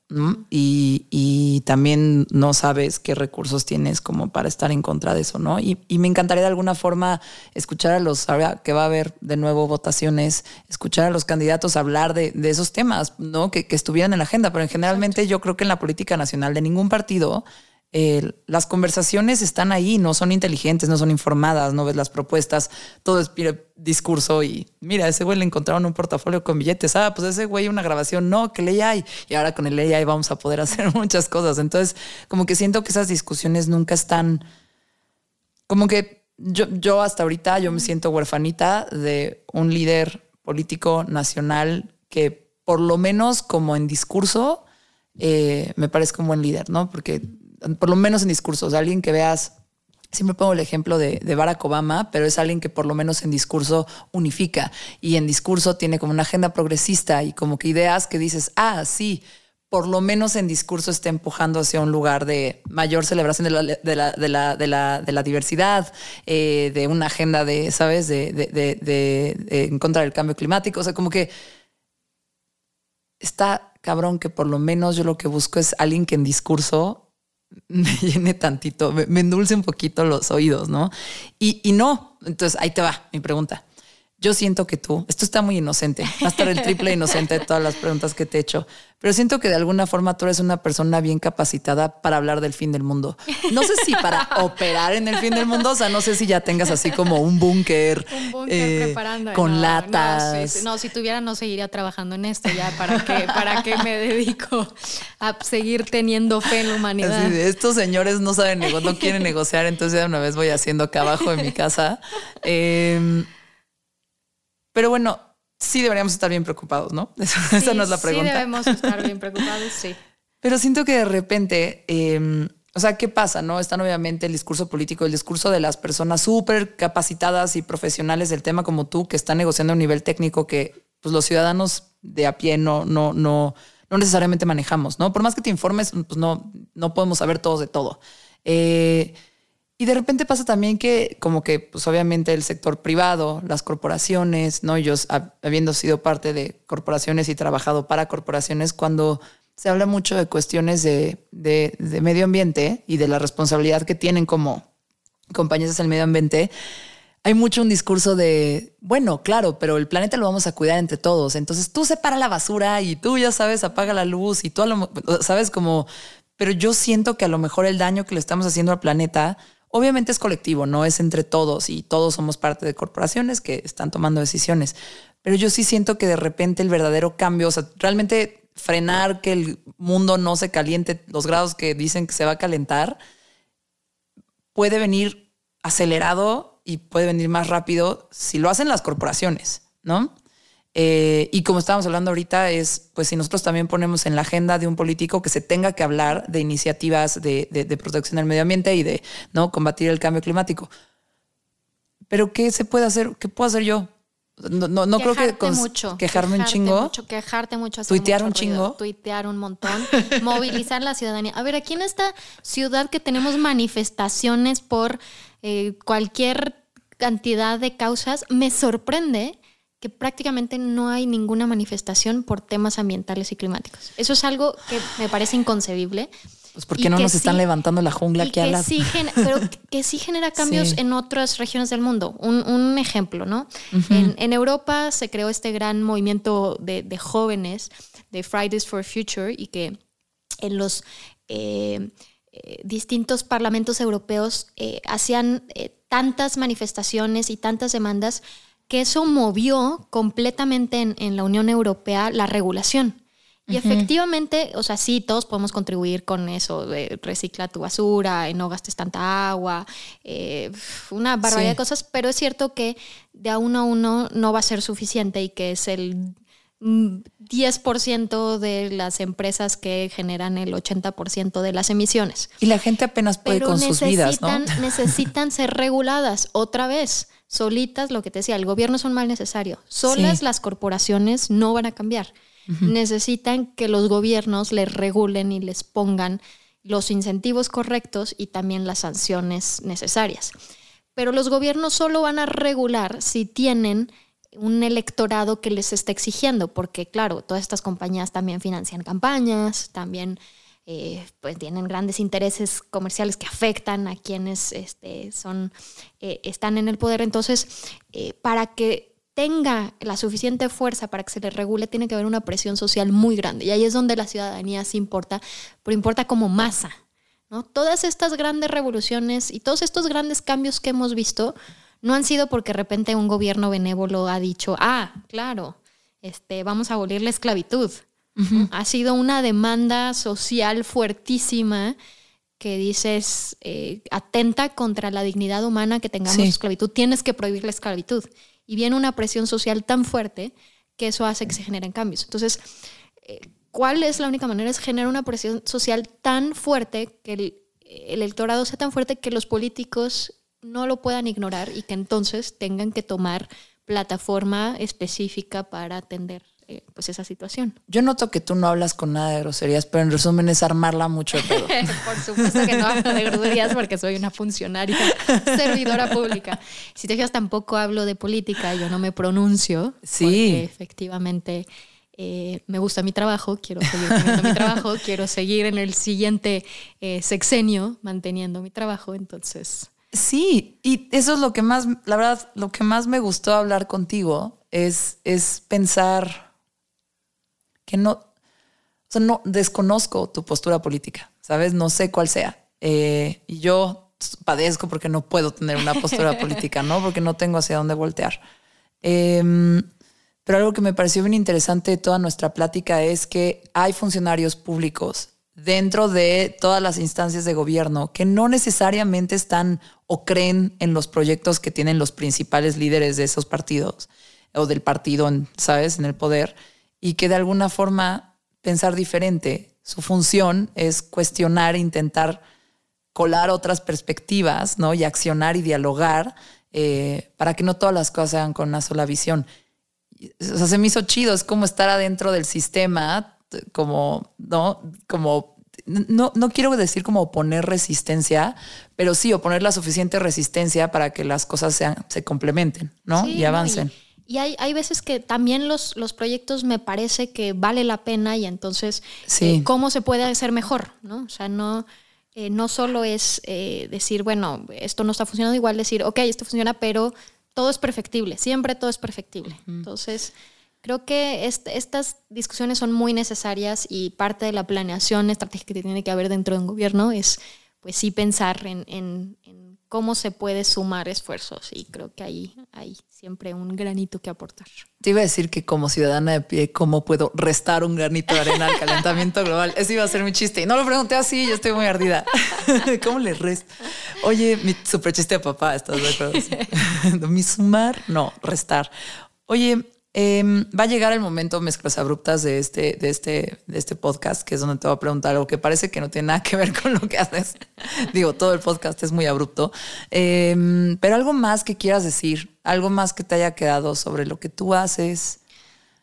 Y, también no sabes qué recursos tienes como para estar en contra de eso, ¿no? Y, me encantaría de alguna forma escuchar a los, ahora que va a haber de nuevo votaciones, escuchar a los candidatos hablar de, esos temas, ¿no? Que, que, estuvieran en la agenda, pero generalmente yo creo que en la política nacional de ningún partido las conversaciones están ahí, no son inteligentes, no son informadas, no ves las propuestas, todo es discurso y mira, ese güey le encontraron un portafolio con billetes, ah, pues ese güey una grabación, no, que ley hay y ahora con el hay vamos a poder (laughs) hacer muchas cosas. Entonces, como que siento que esas discusiones nunca están, como que yo, yo hasta ahorita yo me siento huerfanita de un líder político nacional que por lo menos como en discurso eh, me parezca un buen líder, ¿no? Porque por lo menos en discursos, alguien que veas, siempre pongo el ejemplo de, Barack Obama, pero es alguien que por lo menos en discurso unifica y en discurso tiene como una agenda progresista y como que ideas que dices, ah, sí, por lo menos en discurso esté empujando hacia un lugar de mayor celebración de la, de la, de la, de la, de la diversidad, eh, de una agenda de, ¿sabes?, de, de, en contra del cambio climático. O sea, como que está cabrón que por lo menos yo lo que busco es alguien que en discurso me (laughs) llene tantito, me, endulce un poquito los oídos, ¿no? Y, y no, entonces ahí te va mi pregunta. Yo siento que tú, esto está muy inocente, va a estar el triple (laughs) inocente de todas las preguntas que te he hecho, pero siento que de alguna forma tú eres una persona bien capacitada para hablar del fin del mundo. No sé si para (laughs) operar en el fin del mundo, o sea, no sé si ya tengas así como un búnker. Eh, con latas. No, si tuviera no seguiría trabajando en esto ya, ¿para qué, para qué me dedico a seguir teniendo fe en la humanidad? Así de, estos señores no saben negociar, no quieren (laughs) negociar, entonces ya una vez voy haciendo acá abajo de mi casa. Eh, pero bueno, sí deberíamos estar bien preocupados, ¿no? (laughs) Esa, no es la pregunta. Sí debemos estar bien (laughs) preocupados, sí. Pero siento que de repente, em, o sea, ¿qué pasa? No están obviamente el discurso político, el discurso de las personas súper capacitadas y profesionales del tema como tú, que están negociando a un nivel técnico que pues, los ciudadanos de a pie no, no, no, no necesariamente manejamos, ¿no? Por más que te informes, pues no, no podemos saber todos de todo. Eh, y de repente pasa también que como que pues obviamente el sector privado, las corporaciones, ¿no? Yo habiendo sido parte de corporaciones y trabajado para corporaciones, cuando se habla mucho de cuestiones de, de, medio ambiente y de la responsabilidad que tienen como compañías del medio ambiente, hay mucho un discurso de, bueno, claro, pero el planeta lo vamos a cuidar entre todos. Entonces tú separa la basura y tú ya sabes, apaga la luz y tú, lo, sabes, como, pero yo siento que a lo mejor el daño que le estamos haciendo al planeta Obviamente es colectivo, no es entre todos y todos somos parte de corporaciones que están tomando decisiones. Pero yo sí siento que de repente el verdadero cambio, o sea, realmente frenar que el mundo no se caliente los grados que dicen que se va a calentar, puede venir acelerado y puede venir más rápido si lo hacen las corporaciones, ¿no? Eh, y como estábamos hablando ahorita, es pues si nosotros también ponemos en la agenda de un político que se tenga que hablar de iniciativas de, protección del medio ambiente y de no combatir el cambio climático. Pero ¿qué se puede hacer? ¿Qué puedo hacer yo? No, no, creo que quejarme un chingo. Mucho, quejarte mucho, tuitear un chingo. tuitear un montón, (laughs) movilizar la ciudadanía. A ver, aquí en esta ciudad que tenemos manifestaciones por eh, cualquier cantidad de causas, me sorprende que prácticamente no hay ninguna manifestación por temas ambientales y climáticos. Eso es algo que me parece inconcebible. Pues porque no nos están levantando la jungla aquí a la... Sí (laughs) pero que sí genera cambios en otras regiones del mundo. Un, ejemplo, ¿no? en, Europa se creó este gran movimiento de, jóvenes de Fridays for Future y que en los eh, eh, distintos parlamentos europeos eh, hacían tantas manifestaciones y tantas demandas que eso movió completamente en, la Unión Europea la regulación. Y efectivamente, o sea, sí, todos podemos contribuir con eso, de recicla tu basura, no gastes tanta agua, eh, una barbaridad de cosas, pero es cierto que de a uno a uno no va a ser suficiente y que es el 10% de las empresas que generan el 80% de las emisiones. Y la gente apenas puede con sus vidas, ¿no? Necesitan (laughs) ser reguladas otra vez solitas, lo que te decía, el gobierno es un mal necesario. Solas las corporaciones no van a cambiar. Necesitan que los gobiernos les regulen y les pongan los incentivos correctos y también las sanciones necesarias. Pero los gobiernos solo van a regular si tienen un electorado que les está exigiendo, porque claro, todas estas compañías también financian campañas, también eh, pues tienen grandes intereses comerciales que afectan a quienes este, son, eh, están en el poder. Entonces, eh, para que tenga la suficiente fuerza para que se le regule, tiene que haber una presión social muy grande. Y ahí es donde la ciudadanía sí importa, pero importa como masa. ¿no? Todas estas grandes revoluciones y todos estos grandes cambios que hemos visto no han sido porque de repente un gobierno benévolo ha dicho, ah, claro, este, vamos a abolir la esclavitud. Ha sido una demanda social fuertísima que dices, eh, atenta contra la dignidad humana que tengamos esclavitud, tienes que prohibir la esclavitud. Y viene una presión social tan fuerte que eso hace que se generen cambios. Entonces, eh, ¿cuál es la única manera? Es generar una presión social tan fuerte que el, el electorado sea tan fuerte que los políticos no lo puedan ignorar y que entonces tengan que tomar plataforma específica para atender eh, pues esa situación. Yo noto que tú no hablas con nada de groserías, pero en resumen es armarla mucho de pedo. (laughs) Por supuesto que no hablo de groserías porque soy una funcionaria (laughs) servidora pública. Si te fijas, tampoco hablo de política, yo no me pronuncio. Sí. Porque efectivamente eh, me gusta mi trabajo, quiero seguir teniendo mi trabajo, (laughs) quiero seguir en el siguiente eh, sexenio manteniendo mi trabajo, entonces... Sí, y eso es lo que más, la verdad, lo que más me gustó hablar contigo es, es pensar que no, o sea, no desconozco tu postura política, ¿sabes? No sé cuál sea. Eh, y yo padezco porque no puedo tener una postura (laughs) política, ¿no? Porque no tengo hacia dónde voltear. Em, pero algo que me pareció bien interesante de toda nuestra plática es que hay funcionarios públicos dentro de todas las instancias de gobierno que no necesariamente están o creen en los proyectos que tienen los principales líderes de esos partidos o del partido, ¿sabes?, en el poder, y que de alguna forma pensar diferente. Su función es cuestionar, intentar colar otras perspectivas, ¿no? Y accionar y dialogar eh, para que no todas las cosas sean con una sola visión. O sea, se me hizo chido, es como estar adentro del sistema, como, ¿no? Como, no, no quiero decir como oponer resistencia, pero sí oponer la suficiente resistencia para que las cosas sean, se complementen, ¿no? Sí, y avancen. Y hay, hay veces que también los, los proyectos me parece que vale la pena y entonces Sí. eh, cómo se puede hacer mejor, ¿no? O sea, no, eh, no solo es eh, decir, bueno, esto no está funcionando igual, decir, ok, esto funciona, pero todo es perfectible, siempre todo es perfectible. Entonces, creo que est- estas discusiones son muy necesarias y parte de la planeación estratégica que tiene que haber dentro de un gobierno es, pues sí, pensar en, en- en cómo se puede sumar esfuerzos y creo que ahí hay siempre un granito que aportar. Te iba a decir que como ciudadana de pie, ¿cómo puedo restar un granito de arena al calentamiento (laughs) global? Ese iba a ser mi chiste. Y no lo pregunté así, yo estoy muy ardida. (laughs) ¿Cómo le resto? Oye, mi super chiste de papá, ¿estás de acuerdo? Sí. (laughs) mi sumar, no, restar. Oye, em, va a llegar el momento, mezclas abruptas de este, de, este, de este podcast, que es donde te voy a preguntar algo que parece que no tiene nada que ver (laughs) con lo que haces. Digo, todo el podcast es muy abrupto. Em, pero algo más que quieras decir, algo más que te haya quedado sobre lo que tú haces.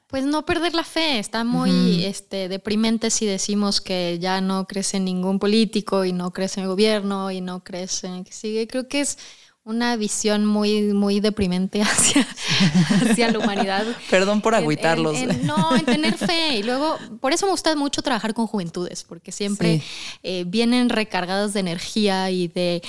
Pues no perder la fe, está muy este, deprimente si decimos que ya no crees en ningún político y no crees en el gobierno y no crees en el que sigue. Creo que es una visión muy, muy deprimente (laughs) hacia, hacia la humanidad. Perdón por En- agüitarlos. en- en- no, en tener fe. Y luego, por eso me gusta mucho trabajar con juventudes, porque siempre Sí. eh, vienen recargadas de energía y de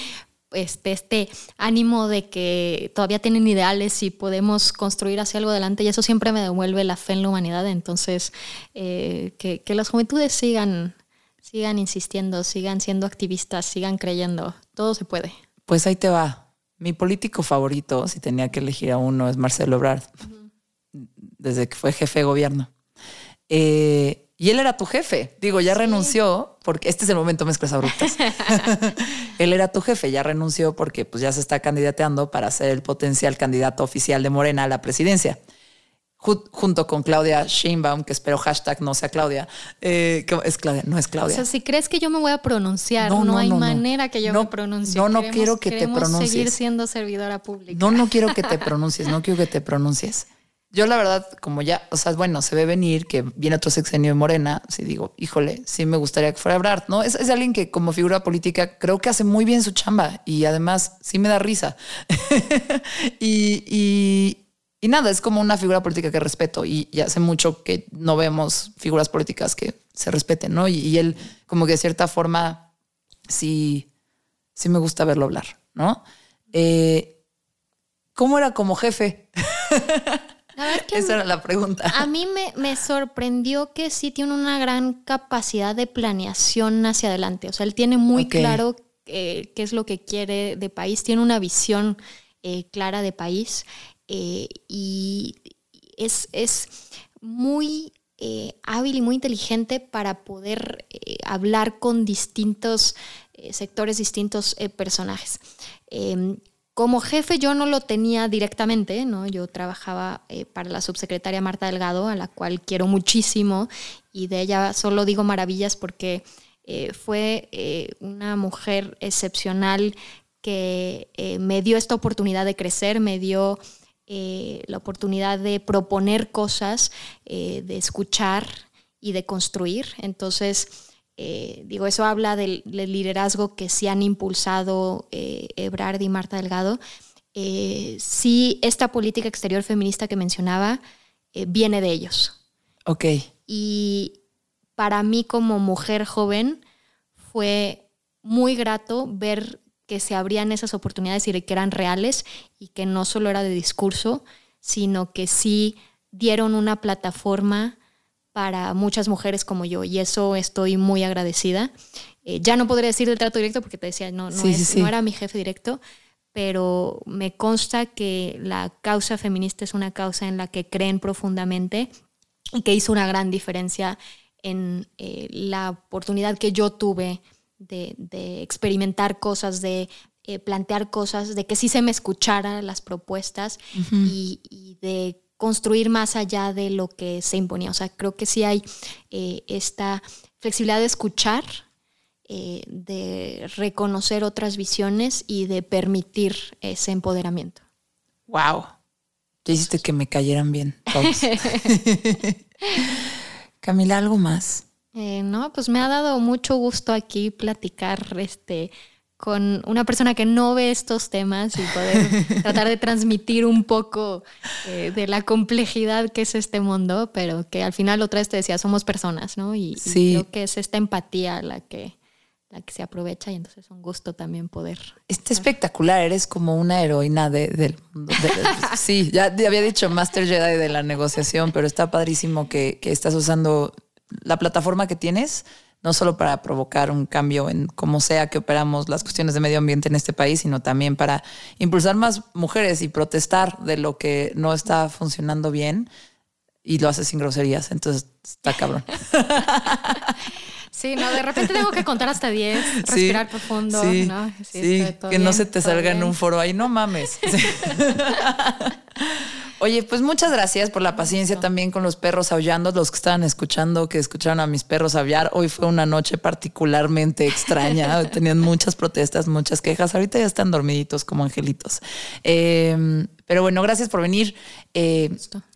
este, este ánimo de que todavía tienen ideales y podemos construir hacia algo adelante. Y eso siempre me devuelve la fe en la humanidad. Entonces, eh, que, que las juventudes sigan, sigan insistiendo, sigan siendo activistas, sigan creyendo. Todo se puede. Pues ahí te va. Mi político favorito, si tenía que elegir a uno, es Marcelo Ebrard, desde que fue jefe de gobierno. Eh, y él era tu jefe. Digo, ya renunció, porque este es el momento mezclas abruptas. (laughs) (laughs) él era tu jefe, ya renunció porque pues, ya se está candidateando para ser el potencial candidato oficial de Morena a la presidencia. Ju- junto con Claudia Sheinbaum, que espero hashtag no sea Claudia. Eh, ¿cómo? es Claudia, no es O Claudia. sea, si crees que yo me voy a pronunciar, no, hay manera que yo No, me pronuncie. No, no Queremos- quiero que te pronuncies. seguir siendo servidora pública. No, no quiero que te (laughs) pronuncies, no quiero que te pronuncies. Yo la verdad, como ya, o sea, bueno, se ve venir que viene otro sexenio de Morena, si digo, híjole, sí me gustaría que fuera Ebrard, ¿no? Es, es alguien que como figura política creo que hace muy bien su chamba y además sí me da risa. (laughs) y, y, y nada, es como una figura política que respeto y, y hace mucho que no vemos figuras políticas que se respeten, ¿no? Y, y él como que de cierta forma sí, sí me gusta verlo hablar, ¿no? Eh, ¿Cómo era como jefe? (laughs) La verdad que Esa era la pregunta. a mí me, me sorprendió que sí tiene una gran capacidad de planeación hacia adelante. O sea, él tiene muy claro eh, qué es lo que quiere de país, tiene una visión eh, clara de país eh, y es, es muy eh, hábil y muy inteligente para poder eh, hablar con distintos sectores, distintos personajes. Em, como jefe yo no lo tenía directamente, ¿no? Yo trabajaba para la subsecretaria Marta Delgado, a la cual quiero muchísimo y de ella solo digo maravillas porque fue una mujer excepcional que me dio esta oportunidad de crecer, me dio eh, la oportunidad de proponer cosas, eh, de escuchar y de construir. Entonces, eh, digo, eso habla del, liderazgo que sí han impulsado Ebrard y Marta Delgado. sí, esta política exterior feminista que mencionaba viene de ellos. Ok. Y para mí como mujer joven fue muy grato ver que se abrían esas oportunidades y que eran reales y que no solo era de discurso, sino que sí dieron una plataforma para muchas mujeres como yo y eso estoy muy agradecida. Eh, ya no podría decir del trato directo porque te decía, no, no, no era mi jefe directo, pero me consta que la causa feminista es una causa en la que creen profundamente y que hizo una gran diferencia en eh, la oportunidad que yo tuve de, experimentar cosas, de eh, plantear cosas, de que sí se me escuchara las propuestas y, de construir más allá de lo que se imponía. O sea, creo que sí hay eh, esta flexibilidad de escuchar, eh, de reconocer otras visiones y de permitir ese empoderamiento. Wow. Ya hiciste que me cayeran bien todos. (laughs) (laughs) Camila, ¿algo más? Eh, no, pues me ha dado mucho gusto aquí platicar este, con una persona que no ve estos temas y poder (laughs) tratar de transmitir un poco eh, de la complejidad que es este mundo, pero que al final otra vez te decía, somos personas, ¿no? Y, creo que es esta empatía la que, la que se aprovecha y entonces es un gusto también poder. Está espectacular, eres como una heroína del mundo. sí, ya, había dicho Master Jedi de la negociación, pero está padrísimo que, que estás usando la plataforma que tienes, no solo para provocar un cambio en cómo sea que operamos las cuestiones de medio ambiente en este país, sino también para impulsar más mujeres y protestar de lo que no está funcionando bien y lo haces sin groserías. Entonces está cabrón. (laughs) Sí, no, de repente tengo que contar hasta 10, respirar profundo. Sí, ¿no? sí, que no se te salga en un foro ahí, no mames. (laughs) (laughs) Oye, pues muchas gracias por la paciencia también con los perros aullando, los que estaban escuchando, que escucharon a mis perros aullar. Hoy fue una noche particularmente extraña. (laughs) Tenían muchas protestas, muchas quejas. Ahorita ya están dormiditos como angelitos. Em, pero bueno, gracias por venir. Eh,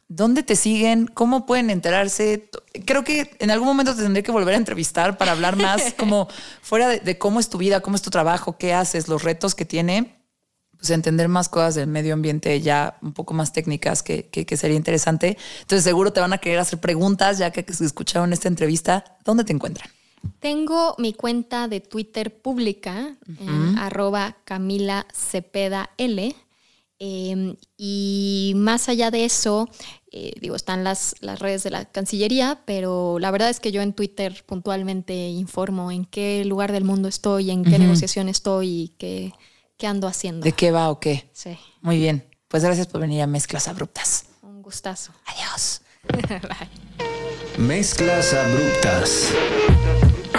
¿Dónde te siguen? ¿Cómo pueden enterarse? Creo que en algún momento te tendré que volver a entrevistar para hablar más (laughs) como fuera de, de cómo es tu vida, cómo es tu trabajo, qué haces, los retos que tiene pues, entender más cosas del medio ambiente ya un poco más técnicas que, sería interesante. Entonces seguro te van a querer hacer preguntas ya que, escucharon esta entrevista. ¿Dónde te encuentran? Tengo mi cuenta de Twitter pública en arroba Camila Cepeda L. Em, y más allá de eso, eh, digo, están las, las redes de la Cancillería, pero la verdad es que yo en Twitter puntualmente informo en qué lugar del mundo estoy, en qué negociación estoy y qué qué ando haciendo. ¿De qué va o qué? Sí. Muy bien. Pues gracias por venir a Mezclas Abruptas. Un gustazo. Adiós. (laughs) Mezclas Abruptas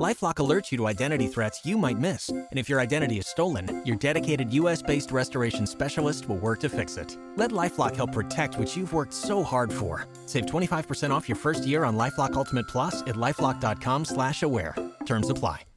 Lifelock alerts you to identity threats you might miss. And if your identity is stolen, your dedicated US based restoration specialist will work to fix it. Let Lifelock help protect what you've worked so hard for. Save 25% off your first year on Lifelock Ultimate Plus at lifelock.com slash aware. Terms apply.